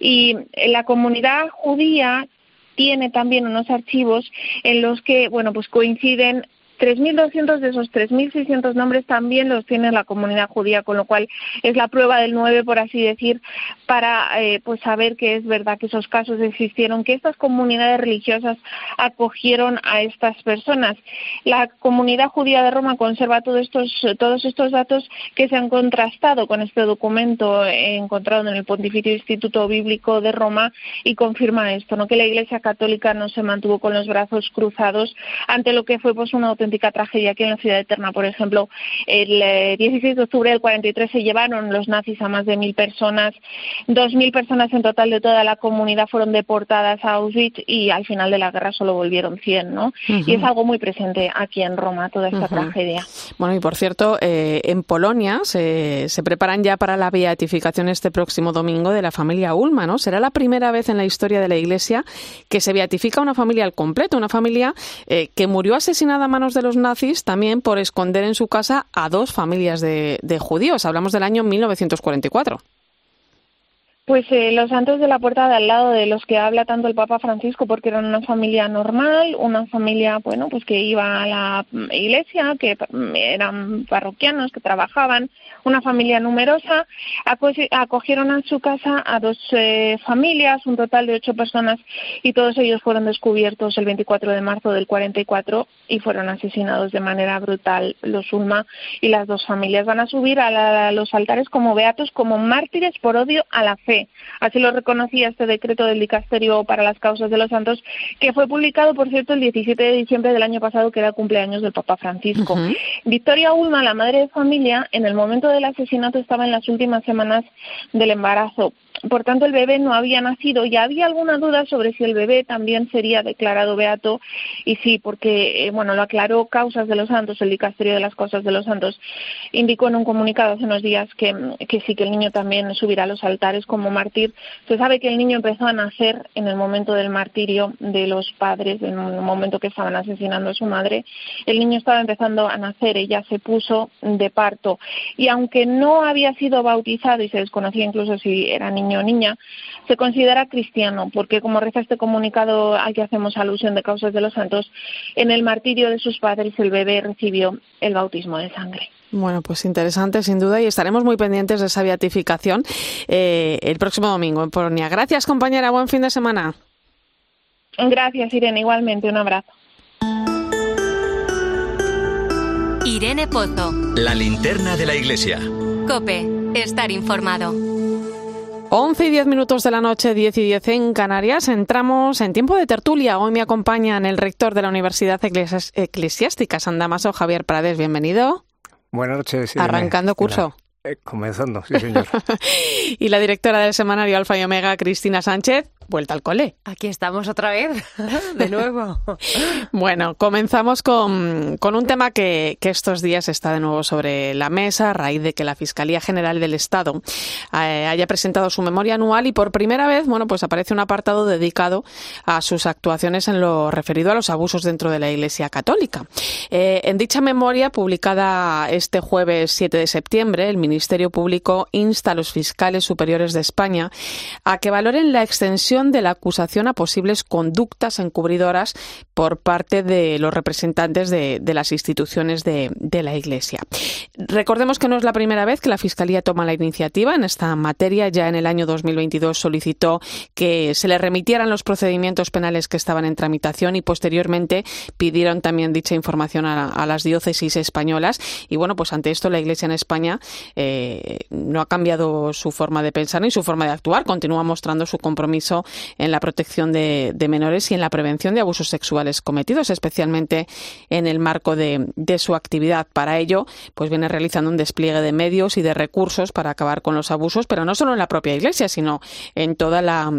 Y la comunidad judía tiene también unos archivos en los que, bueno, pues coinciden 3.200 de esos 3.600 nombres también los tiene la comunidad judía, con lo cual es la prueba del 9, por así decir, para eh, pues saber que es verdad que esos casos existieron, que estas comunidades religiosas acogieron a estas personas. La comunidad judía de Roma conserva todos estos, todos estos datos que se han contrastado con este documento encontrado en el Pontificio Instituto Bíblico de Roma y confirma esto, ¿no? que la Iglesia Católica no se mantuvo con los brazos cruzados ante lo que fue pues una auténtica tragedia aquí en la Ciudad Eterna, por ejemplo, el eh, 16 de octubre del 43 se llevaron los nazis a más de mil personas, dos mil personas en total de toda la comunidad fueron deportadas a Auschwitz y al final de la guerra solo volvieron 100, ¿no? Uh -huh. Y es algo muy presente aquí en Roma toda esta uh -huh. tragedia. Bueno, y por cierto, eh, en Polonia se, se preparan ya para la beatificación este próximo domingo de la familia Ulma, ¿no? Será la primera vez en la historia de la Iglesia que se beatifica una familia al completo, una familia eh, que murió asesinada a manos de los nazis también por esconder en su casa a dos familias de, de judíos. Hablamos del año 1944. Pues eh, los santos de la puerta de al lado de los que habla tanto el Papa Francisco, porque eran una familia normal, una familia, bueno, pues que iba a la iglesia, que eran parroquianos, que trabajaban, una familia numerosa, acogieron a su casa a dos eh, familias, un total de ocho personas, y todos ellos fueron descubiertos el 24 de marzo del 44 y fueron asesinados de manera brutal. Los Ulma y las dos familias van a subir a los altares como beatos, como mártires por odio a la fe Así lo reconocía este decreto del Dicasterio para las Causas de los Santos, que fue publicado, por cierto, el 17 de diciembre del año pasado, que era el cumpleaños del Papa Francisco. Victoria Ulma, la madre de familia, en el momento del asesinato estaba en las últimas semanas del embarazo por tanto el bebé no había nacido y había alguna duda sobre si el bebé también sería declarado beato y sí, porque eh, bueno, lo aclaró Causas de los Santos, el dicasterio de las Causas de los Santos indicó en un comunicado hace unos días que, que sí que el niño también subirá a los altares como mártir. Se sabe que el niño empezó a nacer en el momento del martirio de los padres, en el momento que estaban asesinando a su madre. El niño estaba empezando a nacer, ella se puso de parto y aunque no había sido bautizado y se desconocía incluso si era niño o niña, se considera cristiano, porque como reza este comunicado al que hacemos alusión de causas de los santos, en el martirio de sus padres el bebé recibió el bautismo de sangre. Bueno, pues interesante sin duda y estaremos muy pendientes de esa beatificación eh, el próximo domingo en Polonia. Gracias compañera, buen fin de semana. Gracias Irene, igualmente un abrazo. Irene Pozo. La linterna de la iglesia. Cope, estar informado. 11 y 10 minutos de la noche, 10 y 10 en Canarias. Entramos en tiempo de tertulia. Hoy me acompañan el rector de la Universidad Eclesiástica San Damaso, Javier Prades. Bienvenido. Buenas noches. Arrancando curso. Eh, comenzando, sí, señor. y la directora del semanario Alfa y Omega, Cristina Sánchez vuelta al cole. Aquí estamos otra vez, de nuevo. bueno, comenzamos con, con un tema que, que, estos días está de nuevo sobre la mesa a raíz de que la Fiscalía General del Estado eh, haya presentado su memoria anual y por primera vez, bueno, pues aparece un apartado dedicado a sus actuaciones en lo referido a los abusos dentro de la Iglesia Católica. Eh, en dicha memoria, publicada este jueves 7 de septiembre, el Ministerio Público insta a los fiscales superiores de España a que valoren la extensión de la acusación a posibles conductas encubridoras por parte de los representantes de, las instituciones de, la Iglesia. Recordemos que no es la primera vez que la Fiscalía toma la iniciativa en esta materia. Ya en el año 2022 solicitó que se le remitieran los procedimientos penales que estaban en tramitación y posteriormente pidieron también dicha información a, las diócesis españolas. Y bueno, pues ante esto la Iglesia en España eh, no ha cambiado su forma de pensar ni su forma de actuar. Continúa mostrando su compromiso en la protección de, menores y en la prevención de abusos sexuales cometidos, especialmente en el marco de, su actividad. Para ello, pues viene realizando un despliegue de medios y de recursos para acabar con los abusos, pero no solo en la propia Iglesia, sino en toda la,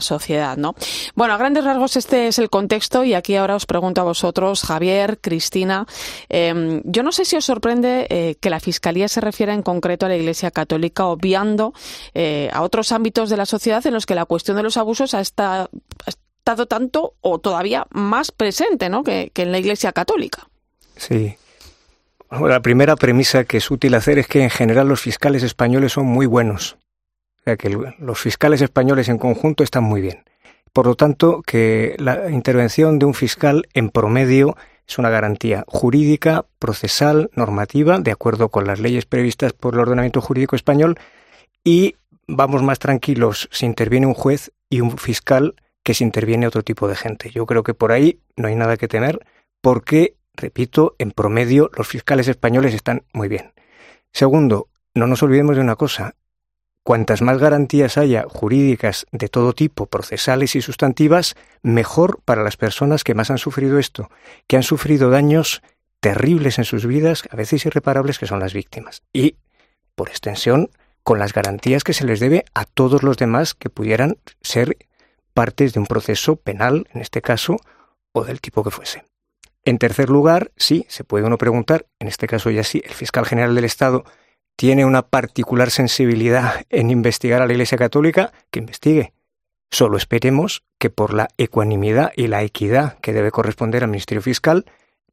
sociedad, ¿no? Bueno, a grandes rasgos este es el contexto y aquí ahora os pregunto a vosotros, Javier, Cristina, em, yo no sé si os sorprende eh, que la Fiscalía se refiera en concreto a la Iglesia Católica, obviando eh, a otros ámbitos de la sociedad en los que la cuestión de los abusos abusos ha, estado tanto o todavía más presente ¿no? que, en la Iglesia Católica. Sí. la primera premisa que es útil hacer es que en general los fiscales españoles son muy buenos. O sea, que los fiscales españoles en conjunto están muy bien. Por lo tanto, que la intervención de un fiscal en promedio es una garantía jurídica, procesal, normativa, de acuerdo con las leyes previstas por el ordenamiento jurídico español, y vamos más tranquilos si interviene un juez y un fiscal que si interviene otro tipo de gente. Yo creo que por ahí no hay nada que temer porque, repito, en promedio los fiscales españoles están muy bien. Segundo, no nos olvidemos de una cosa. Cuantas más garantías haya jurídicas de todo tipo, procesales y sustantivas, mejor para las personas que más han sufrido esto, que han sufrido daños terribles en sus vidas, a veces irreparables, que son las víctimas. Y, por extensión, con las garantías que se les debe a todos los demás que pudieran ser partes de un proceso penal, en este caso, o del tipo que fuese. En tercer lugar, sí, se puede uno preguntar, en este caso ya sí, el fiscal general del Estado tiene una particular sensibilidad en investigar a la Iglesia Católica, que investigue. Solo esperemos que por la ecuanimidad y la equidad que debe corresponder al Ministerio Fiscal,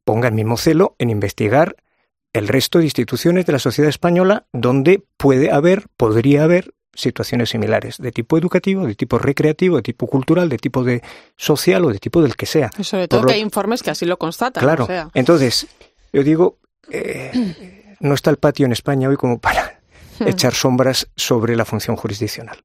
ponga el mismo celo en investigar el resto de instituciones de la sociedad española donde puede haber, podría haber situaciones similares, de tipo educativo, de tipo recreativo, de tipo cultural, de tipo de social o de tipo del que sea. Y sobre todo que hay informes que así lo constatan. Claro. Entonces, yo digo, eh, no está el patio en España hoy como para echar sombras sobre la función jurisdiccional.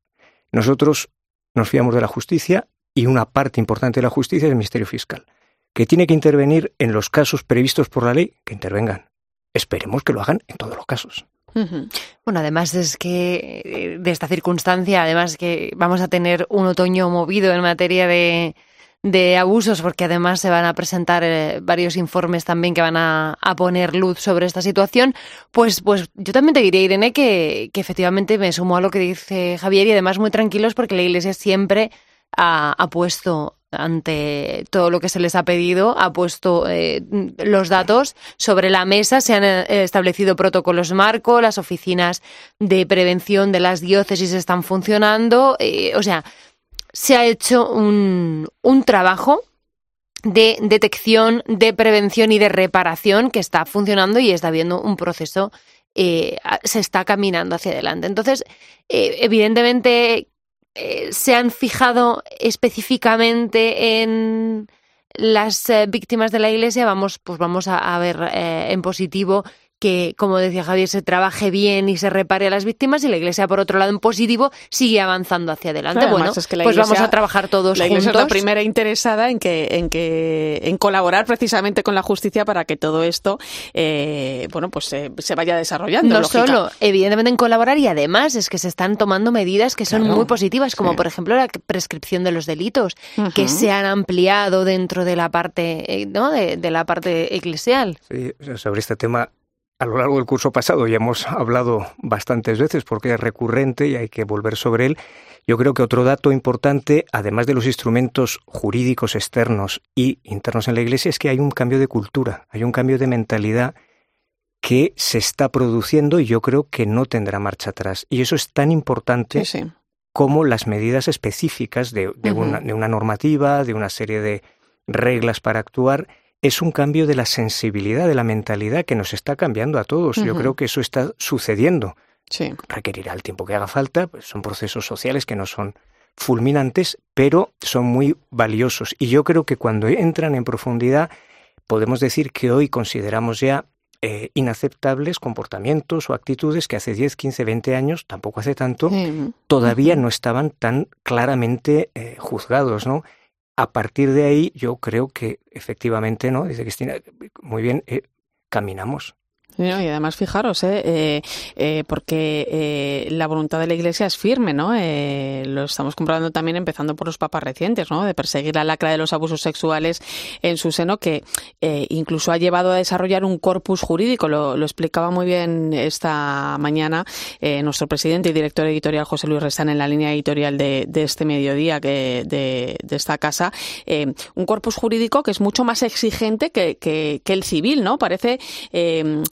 Nosotros nos fiamos de la justicia y una parte importante de la justicia es el Ministerio Fiscal, que tiene que intervenir en los casos previstos por la ley, que intervengan. Esperemos que lo hagan en todos los casos. Bueno, además es que eh, de esta circunstancia, además que vamos a tener un otoño movido en materia de, de abusos, porque además se van a presentar eh, varios informes también que van a, poner luz sobre esta situación, pues, pues yo también te diría, Irene, que, que efectivamente me sumo a lo que dice Javier y además muy tranquilos porque la Iglesia siempre ha, puesto ante todo lo que se les ha pedido, ha puesto eh, los datos sobre la mesa, se han eh, establecido protocolos marco, las oficinas de prevención de las diócesis están funcionando, eh, o sea, se ha hecho un, un trabajo de detección, de prevención y de reparación que está funcionando y está habiendo un proceso se está caminando hacia adelante. Entonces, evidentemente eh, se han fijado específicamente en las eh, víctimas de la Iglesia, vamos, pues vamos a, ver eh, en positivo que, como decía Javier, se trabaje bien y se repare a las víctimas y la Iglesia, por otro lado, en positivo, sigue avanzando hacia adelante. bueno, pues vamos a trabajar todos la Iglesia es la primera interesada en que, en que, en colaborar precisamente con la justicia para que todo esto, eh, bueno, pues se vaya desarrollando. No solo, evidentemente, en colaborar y además es que se están tomando medidas que son muy positivas, como por ejemplo la prescripción de los delitos, que se han ampliado dentro de la parte, eh, ¿no? de, de la parte eclesial. Sí, sobre este tema a lo largo del curso pasado ya hemos hablado bastantes veces porque es recurrente y hay que volver sobre él. Yo creo que otro dato importante, además de los instrumentos jurídicos externos y internos en la Iglesia, es que hay un cambio de cultura, hay un cambio de mentalidad que se está produciendo y yo creo que no tendrá marcha atrás. Y eso es tan importante como las medidas específicas de, una, de una normativa, de una serie de reglas para actuar es un cambio de la sensibilidad, de la mentalidad que nos está cambiando a todos. Yo creo que eso está sucediendo. Sí. Requerirá el tiempo que haga falta, pues son procesos sociales que no son fulminantes, pero son muy valiosos. Y yo creo que cuando entran en profundidad, podemos decir que hoy consideramos ya eh, inaceptables comportamientos o actitudes que hace 10, 15, 20 años, tampoco hace tanto, todavía no estaban tan claramente eh, juzgados, ¿no? A partir de ahí yo creo que efectivamente, ¿no? Dice Cristina, muy bien, eh, caminamos. Y además, fijaros, ¿eh? eh, eh porque eh, la voluntad de la Iglesia es firme, ¿no? lo estamos comprobando también empezando por los papas recientes, ¿no? De perseguir la lacra de los abusos sexuales en su seno, que incluso ha llevado a desarrollar un corpus jurídico. Lo, explicaba muy bien esta mañana nuestro presidente y director editorial José Luis Restán en la línea editorial de, este mediodía que, de, esta casa. un corpus jurídico que es mucho más exigente que, que, que el civil, ¿no? Parece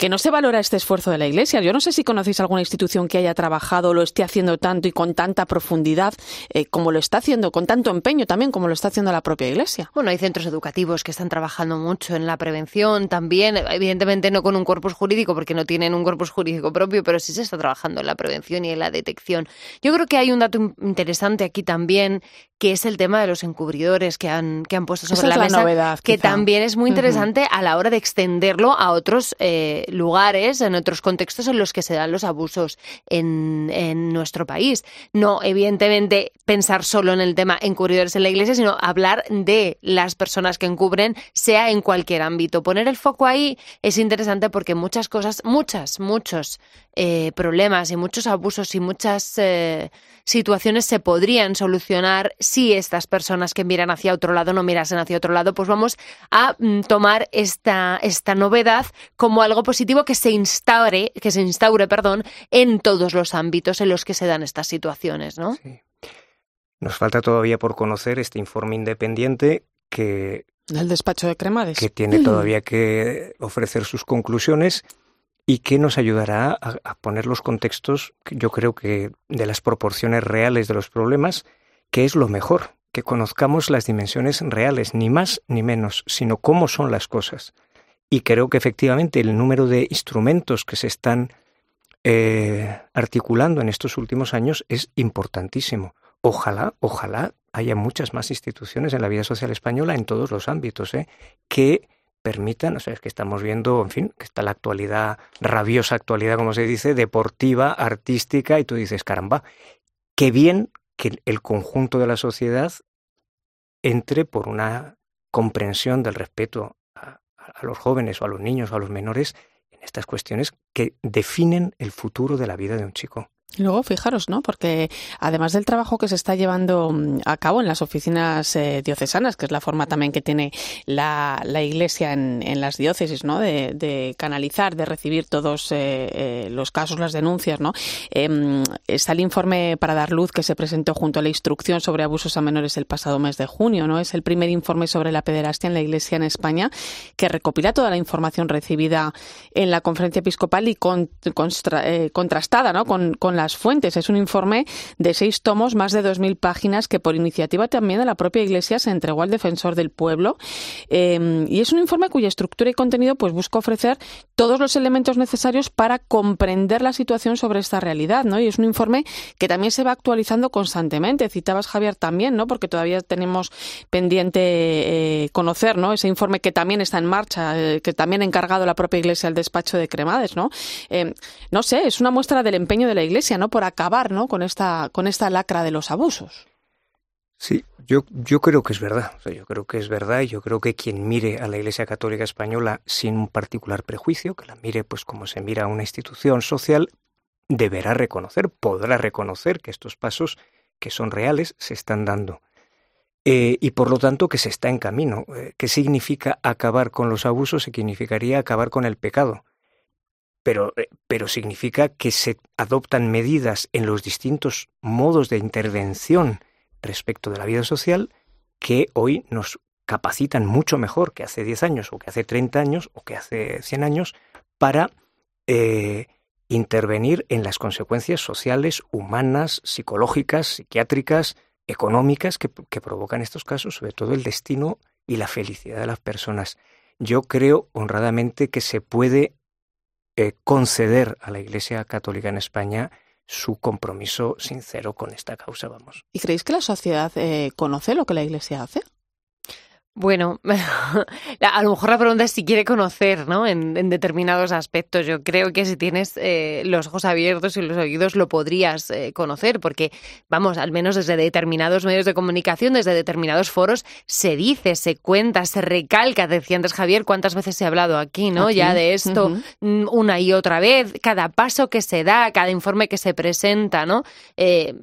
que no se valora este esfuerzo de la Iglesia. Yo no sé si conocéis alguna institución que haya trabajado, lo esté haciendo tanto y con tanta profundidad eh, como lo está haciendo, con tanto empeño también como lo está haciendo la propia Iglesia. Bueno, hay centros educativos que están trabajando mucho en la prevención también, evidentemente no con un corpus jurídico porque no tienen un corpus jurídico propio, pero sí se está trabajando en la prevención y en la detección. Yo creo que hay un dato interesante aquí también, que es el tema de los encubridores que han, que han puesto sobre la, mesa, que también es muy interesante a la hora de extenderlo a otros eh, lugares, en otros contextos en los que se dan los abusos en, en nuestro país. No, evidentemente, pensar solo en el tema encubridores en la iglesia, sino hablar de las personas que encubren, sea en cualquier ámbito. Poner el foco ahí es interesante porque muchas cosas, muchas, muchos eh, problemas y muchos abusos y muchas eh, situaciones se podrían solucionar si estas personas que miran hacia otro lado no mirasen hacia otro lado, pues vamos a mm, tomar esta, esta novedad como algo positivo que se instaure, que se instaure, perdón, en todos los ámbitos en los que se dan estas situaciones, ¿no? Nos falta todavía por conocer este informe independiente que del despacho de Cremades. Que tiene todavía que ofrecer sus conclusiones y que nos ayudará a, poner los contextos, yo creo que de las proporciones reales de los problemas, que es lo mejor, que conozcamos las dimensiones reales, ni más ni menos, sino cómo son las cosas. Y creo que efectivamente el número de instrumentos que se están eh, articulando en estos últimos años es importantísimo. Ojalá, ojalá haya muchas más instituciones en la vida social española en todos los ámbitos, ¿eh? que permitan, o sea, es que estamos viendo, en fin, que está la actualidad, rabiosa actualidad, como se dice, deportiva, artística, y tú dices, caramba, qué bien que el conjunto de la sociedad entre por una comprensión del respeto a, a los jóvenes o a los niños o a los menores en estas cuestiones que definen el futuro de la vida de un chico. Luego, fijaros, ¿no? Porque además del trabajo que se está llevando mm, a cabo en las oficinas eh, diocesanas, que es la forma también que tiene la, la Iglesia en, en, las diócesis, ¿no? De, canalizar, de recibir todos eh, eh, los casos, las denuncias, ¿no? Em, está el informe para dar luz que se presentó junto a la instrucción sobre abusos a menores el pasado mes de junio, ¿no? Es el primer informe sobre la pederastia en la Iglesia en España que recopila toda la información recibida en la conferencia episcopal y con, constra, contrastada, ¿no? Con, con las fuentes. Es un informe de seis tomos, más de 2.000 páginas, que por iniciativa también de la propia Iglesia se entregó al defensor del pueblo. Eh, y es un informe cuya estructura y contenido pues busca ofrecer todos los elementos necesarios para comprender la situación sobre esta realidad, ¿no? Y es un informe que también se va actualizando constantemente. Citabas Javier también, ¿no? Porque todavía tenemos pendiente eh, conocer, ¿no? Ese informe que también está en marcha, eh, que también ha encargado la propia Iglesia al despacho de Cremades, ¿no? Eh, no sé, es una muestra del empeño de la Iglesia, ¿no? Por acabar, ¿no? Con esta, con esta lacra de los abusos. Sí, yo, yo creo que es verdad. Yo creo que es verdad y yo creo que quien mire a la Iglesia Católica Española sin un particular prejuicio, que la mire pues como se mira a una institución social, deberá reconocer, podrá reconocer que estos pasos que son reales se están dando. Eh, y por lo tanto que se está en camino. Eh, ¿Qué significa acabar con los abusos? Significaría acabar con el pecado pero, eh, pero significa que se adoptan medidas en los distintos modos de intervención respecto de la vida social que hoy nos capacitan mucho mejor que hace 10 años o que hace 30 años o que hace 100 años para eh, intervenir en las consecuencias sociales, humanas, psicológicas, psiquiátricas, económicas que, que provocan estos casos, sobre todo el destino y la felicidad de las personas. Yo creo honradamente que se puede eh, conceder a la Iglesia Católica en España su compromiso sincero con esta causa, vamos. ¿Y creéis que la sociedad eh, conoce lo que la Iglesia hace? Bueno, a lo mejor la pregunta es si quiere conocer, ¿no? En, en determinados aspectos. Yo creo que si tienes eh, los ojos abiertos y los oídos lo podrías eh, conocer, porque, vamos, al menos desde determinados medios de comunicación, desde determinados foros, se dice, se cuenta, se recalca. Decía antes Javier, cuántas veces se ha hablado aquí, ¿no? Aquí. Ya de esto mm, una y otra vez, cada paso que se da, cada informe que se presenta, ¿no? Eh,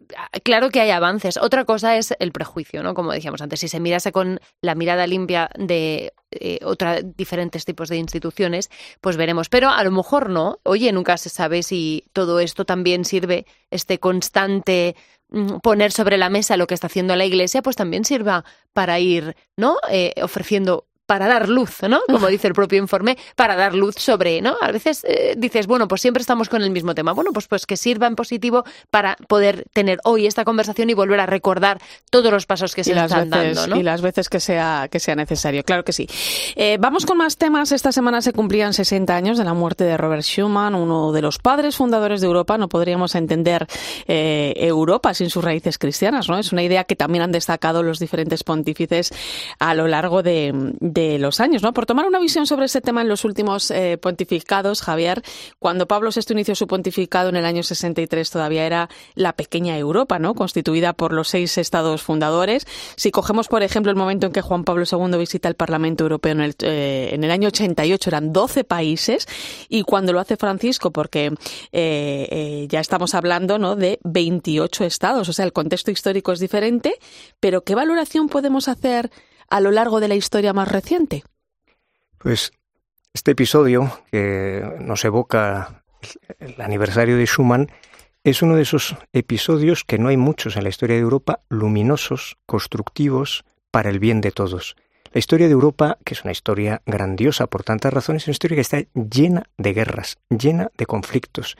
claro que hay avances. Otra cosa es el prejuicio, ¿no? Como decíamos antes, si se mirase con la mirada limpia de eh, otra, diferentes tipos de instituciones, pues veremos. Pero a lo mejor no. Oye, nunca se sabe si todo esto también sirve, este constante mm, poner sobre la mesa lo que está haciendo la Iglesia, pues también sirva para ir, ¿no? Eh, ofreciendo para dar luz, ¿no? Como dice el propio informe, para dar luz sobre, ¿no? A veces eh, dices, bueno, pues siempre estamos con el mismo tema. Bueno, pues, pues que sirva en positivo para poder tener hoy esta conversación y volver a recordar todos los pasos que se las están veces, dando, ¿no? Y las veces que sea, que sea necesario, claro que sí. Eh, vamos con más temas. Esta semana se cumplían 60 años de la muerte de Robert Schuman, uno de los padres fundadores de Europa. No podríamos entender eh, Europa sin sus raíces cristianas, ¿no? Es una idea que también han destacado los diferentes pontífices a lo largo de, de los años, ¿no? Por tomar una visión sobre este tema en los últimos eh, pontificados, Javier, cuando Pablo VI inició su pontificado en el año 63 todavía era la pequeña Europa, ¿no? Constituida por los seis estados fundadores. Si cogemos, por ejemplo, el momento en que Juan Pablo II visita el Parlamento Europeo en el, eh, en el año 88 eran 12 países y cuando lo hace Francisco, porque eh, ya estamos hablando ¿no? de 28 estados, o sea, el contexto histórico es diferente, pero ¿qué valoración podemos hacer a lo largo de la historia más reciente? Pues este episodio que nos evoca el aniversario de Schumann es uno de esos episodios que no hay muchos en la historia de Europa, luminosos, constructivos, para el bien de todos. La historia de Europa, que es una historia grandiosa por tantas razones, es una historia que está llena de guerras, llena de conflictos.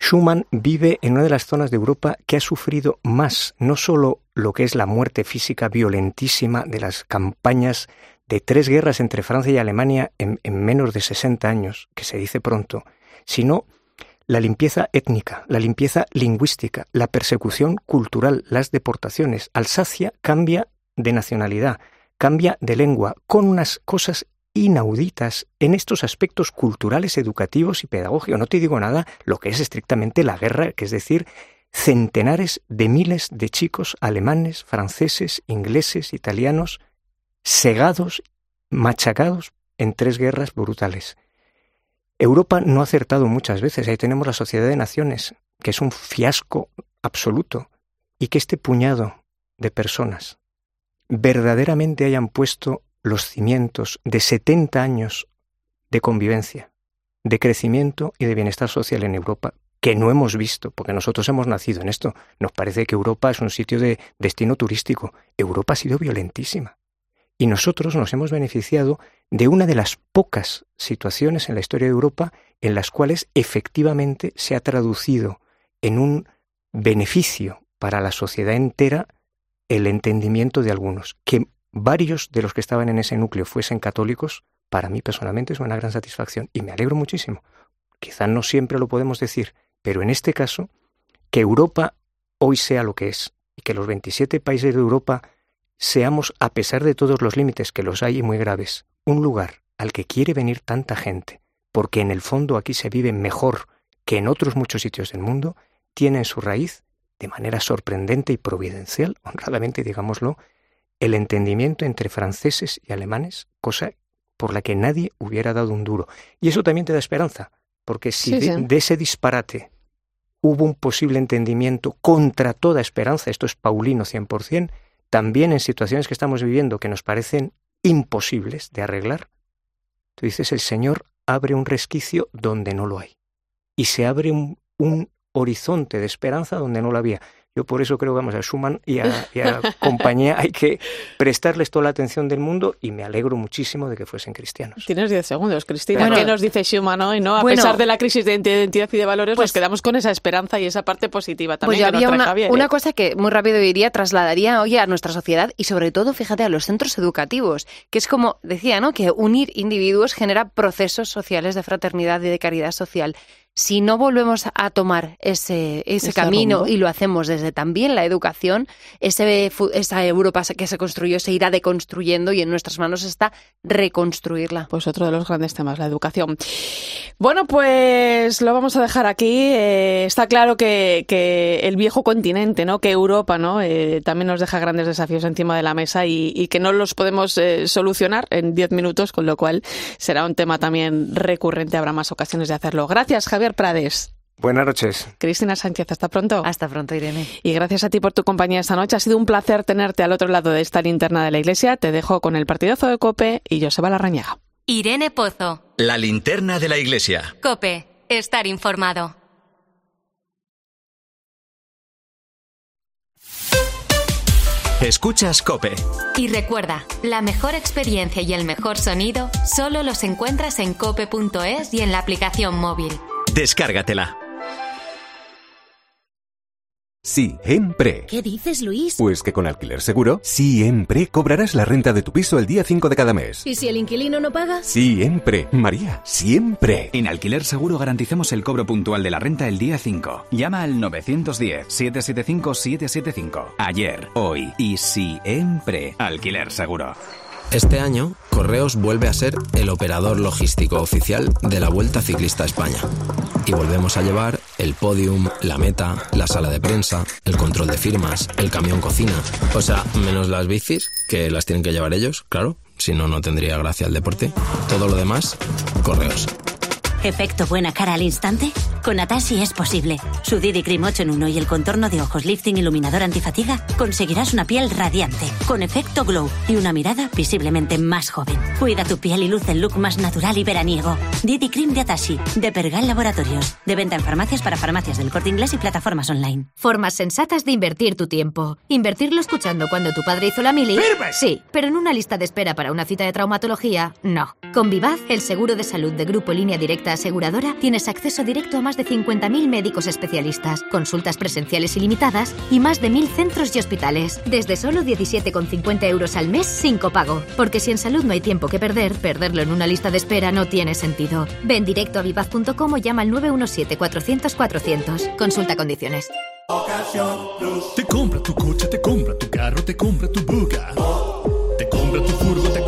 Schumann vive en una de las zonas de Europa que ha sufrido más, no solo lo que es la muerte física violentísima de las campañas de tres guerras entre Francia y Alemania en, en menos de 60 años, que se dice pronto, sino la limpieza étnica, la limpieza lingüística, la persecución cultural, las deportaciones. Alsacia cambia de nacionalidad, cambia de lengua, con unas cosas inauditas en estos aspectos culturales, educativos y pedagógicos. No te digo nada lo que es estrictamente la guerra, que es decir, centenares de miles de chicos alemanes, franceses, ingleses, italianos, segados, machacados en tres guerras brutales. Europa no ha acertado muchas veces. Ahí tenemos la Sociedad de Naciones, que es un fiasco absoluto, y que este puñado de personas verdaderamente hayan puesto los cimientos de 70 años de convivencia, de crecimiento y de bienestar social en Europa, que no hemos visto, porque nosotros hemos nacido en esto. Nos parece que Europa es un sitio de destino turístico. Europa ha sido violentísima. Y nosotros nos hemos beneficiado de una de las pocas situaciones en la historia de Europa en las cuales efectivamente se ha traducido en un beneficio para la sociedad entera el entendimiento de algunos. Que varios de los que estaban en ese núcleo fuesen católicos, para mí personalmente es una gran satisfacción y me alegro muchísimo. Quizá no siempre lo podemos decir, pero en este caso, que Europa hoy sea lo que es y que los 27 países de Europa seamos, a pesar de todos los límites que los hay y muy graves, un lugar al que quiere venir tanta gente, porque en el fondo aquí se vive mejor que en otros muchos sitios del mundo, tiene en su raíz, de manera sorprendente y providencial, honradamente digámoslo, el entendimiento entre franceses y alemanes, cosa por la que nadie hubiera dado un duro. Y eso también te da esperanza, porque si de, de, ese disparate hubo un posible entendimiento contra toda esperanza, esto es Paulino 100%, también en situaciones que estamos viviendo que nos parecen imposibles de arreglar, tú dices, el Señor abre un resquicio donde no lo hay. Y se abre un, un horizonte de esperanza donde no lo había. Yo por eso creo, vamos, a Schumann y a, y a compañía hay que prestarles toda la atención del mundo y me alegro muchísimo de que fuesen cristianos. Tienes 10 segundos, Cristina. Bueno, ¿Qué nos dice Schumann hoy? ¿no? A bueno, pesar de la crisis de identidad y de valores, pues, nos quedamos con esa esperanza y esa parte positiva también. Pues que había nos trae una, Javier, una ¿eh? cosa que muy rápido diría, trasladaría hoy a nuestra sociedad y sobre todo, fíjate, a los centros educativos, que es como decía, ¿no? Que unir individuos genera procesos sociales de fraternidad y de caridad social si no volvemos a tomar ese, ese, Ese camino rumbo. y lo hacemos desde también la educación, ese, esa Europa que se construyó se irá deconstruyendo y en nuestras manos está reconstruirla. Pues otro de los grandes temas, la educación. Bueno, pues lo vamos a dejar aquí. Eh, está claro que, que el viejo continente, ¿no? Que Europa, ¿no? Eh, también nos deja grandes desafíos encima de la mesa y, y que no los podemos eh, solucionar en 10 minutos, con lo cual será un tema también recurrente. Habrá más ocasiones de hacerlo. Gracias, Javier Prades. Buenas noches. Cristina Sánchez, hasta pronto. Hasta pronto, Irene. Y gracias a ti por tu compañía esta noche. Ha sido un placer tenerte al otro lado de esta linterna de la iglesia. Te dejo con el partidazo de Cope y Joseba Larrañaga. Irene Pozo. La linterna de la iglesia. Cope. Estar informado. Escuchas Cope. Y recuerda, la mejor experiencia y el mejor sonido solo los encuentras en cope.es y en la aplicación móvil. Descárgatela. Siempre. ¿Qué dices, Luis? Pues que con Alquiler Seguro, siempre cobrarás la renta de tu piso el día 5 de cada mes. ¿Y si el inquilino no paga? Siempre. María, siempre. En Alquiler Seguro garantizamos el cobro puntual de la renta el día 5. Llama al 910-775-775. Ayer, hoy y siempre. Alquiler Seguro. Este año, Correos vuelve a ser el operador logístico oficial de la Vuelta Ciclista a España. Y volvemos a llevar el podium, la meta, la sala de prensa, el control de firmas, el camión cocina. O sea, menos las bicis, que las tienen que llevar ellos, claro. Si no, no tendría gracia el deporte. Todo lo demás, Correos. ¿Efecto buena cara al instante? Con Atashi es posible. Su Didi Cream 8 en 1 y el contorno de ojos lifting iluminador antifatiga conseguirás una piel radiante, con efecto glow y una mirada visiblemente más joven. Cuida tu piel y luce el look más natural y veraniego. Didi Cream de Atashi, de Pergal Laboratorios. De venta en farmacias para farmacias del corte inglés y plataformas online. Formas sensatas de invertir tu tiempo. Invertirlo escuchando cuando tu padre hizo la mili. Sí, pero en una lista de espera para una cita de traumatología, no. Con Vivaz, el seguro de salud de Grupo Línea Directa Aseguradora, tienes acceso directo a más de de 50.000 médicos especialistas, consultas presenciales ilimitadas y más de 1.000 centros y hospitales. Desde solo 17,50 euros al mes sin copago. Porque si en salud no hay tiempo que perder, perderlo en una lista de espera no tiene sentido. Ven directo a vivaz.com o llama al 917-400-400. Consulta condiciones. Te compra tu coche, te compra tu carro, te compra tu buga. Te compra tu furgo, te compra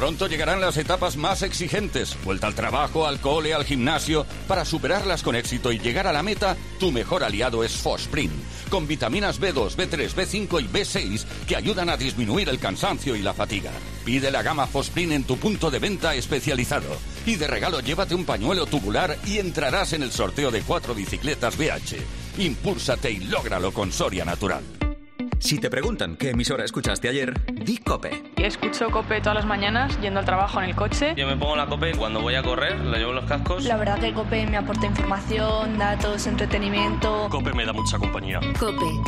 Pronto llegarán las etapas más exigentes. Vuelta al trabajo, al cole, al gimnasio. Para superarlas con éxito y llegar a la meta, tu mejor aliado es Fosprin. Con vitaminas B2, B3, B5 y B6 que ayudan a disminuir el cansancio y la fatiga. Pide la gama Fosprin en tu punto de venta especializado. Y de regalo llévate un pañuelo tubular y entrarás en el sorteo de cuatro bicicletas BH. Impúlsate y lógralo con Soria Natural. Si te preguntan qué emisora escuchaste ayer, di Cope. Escucho Cope todas las mañanas yendo al trabajo en el coche. Yo me pongo la Cope cuando voy a correr, le llevo los cascos. La verdad que Cope me aporta información, datos, entretenimiento. Cope me da mucha compañía. Cope,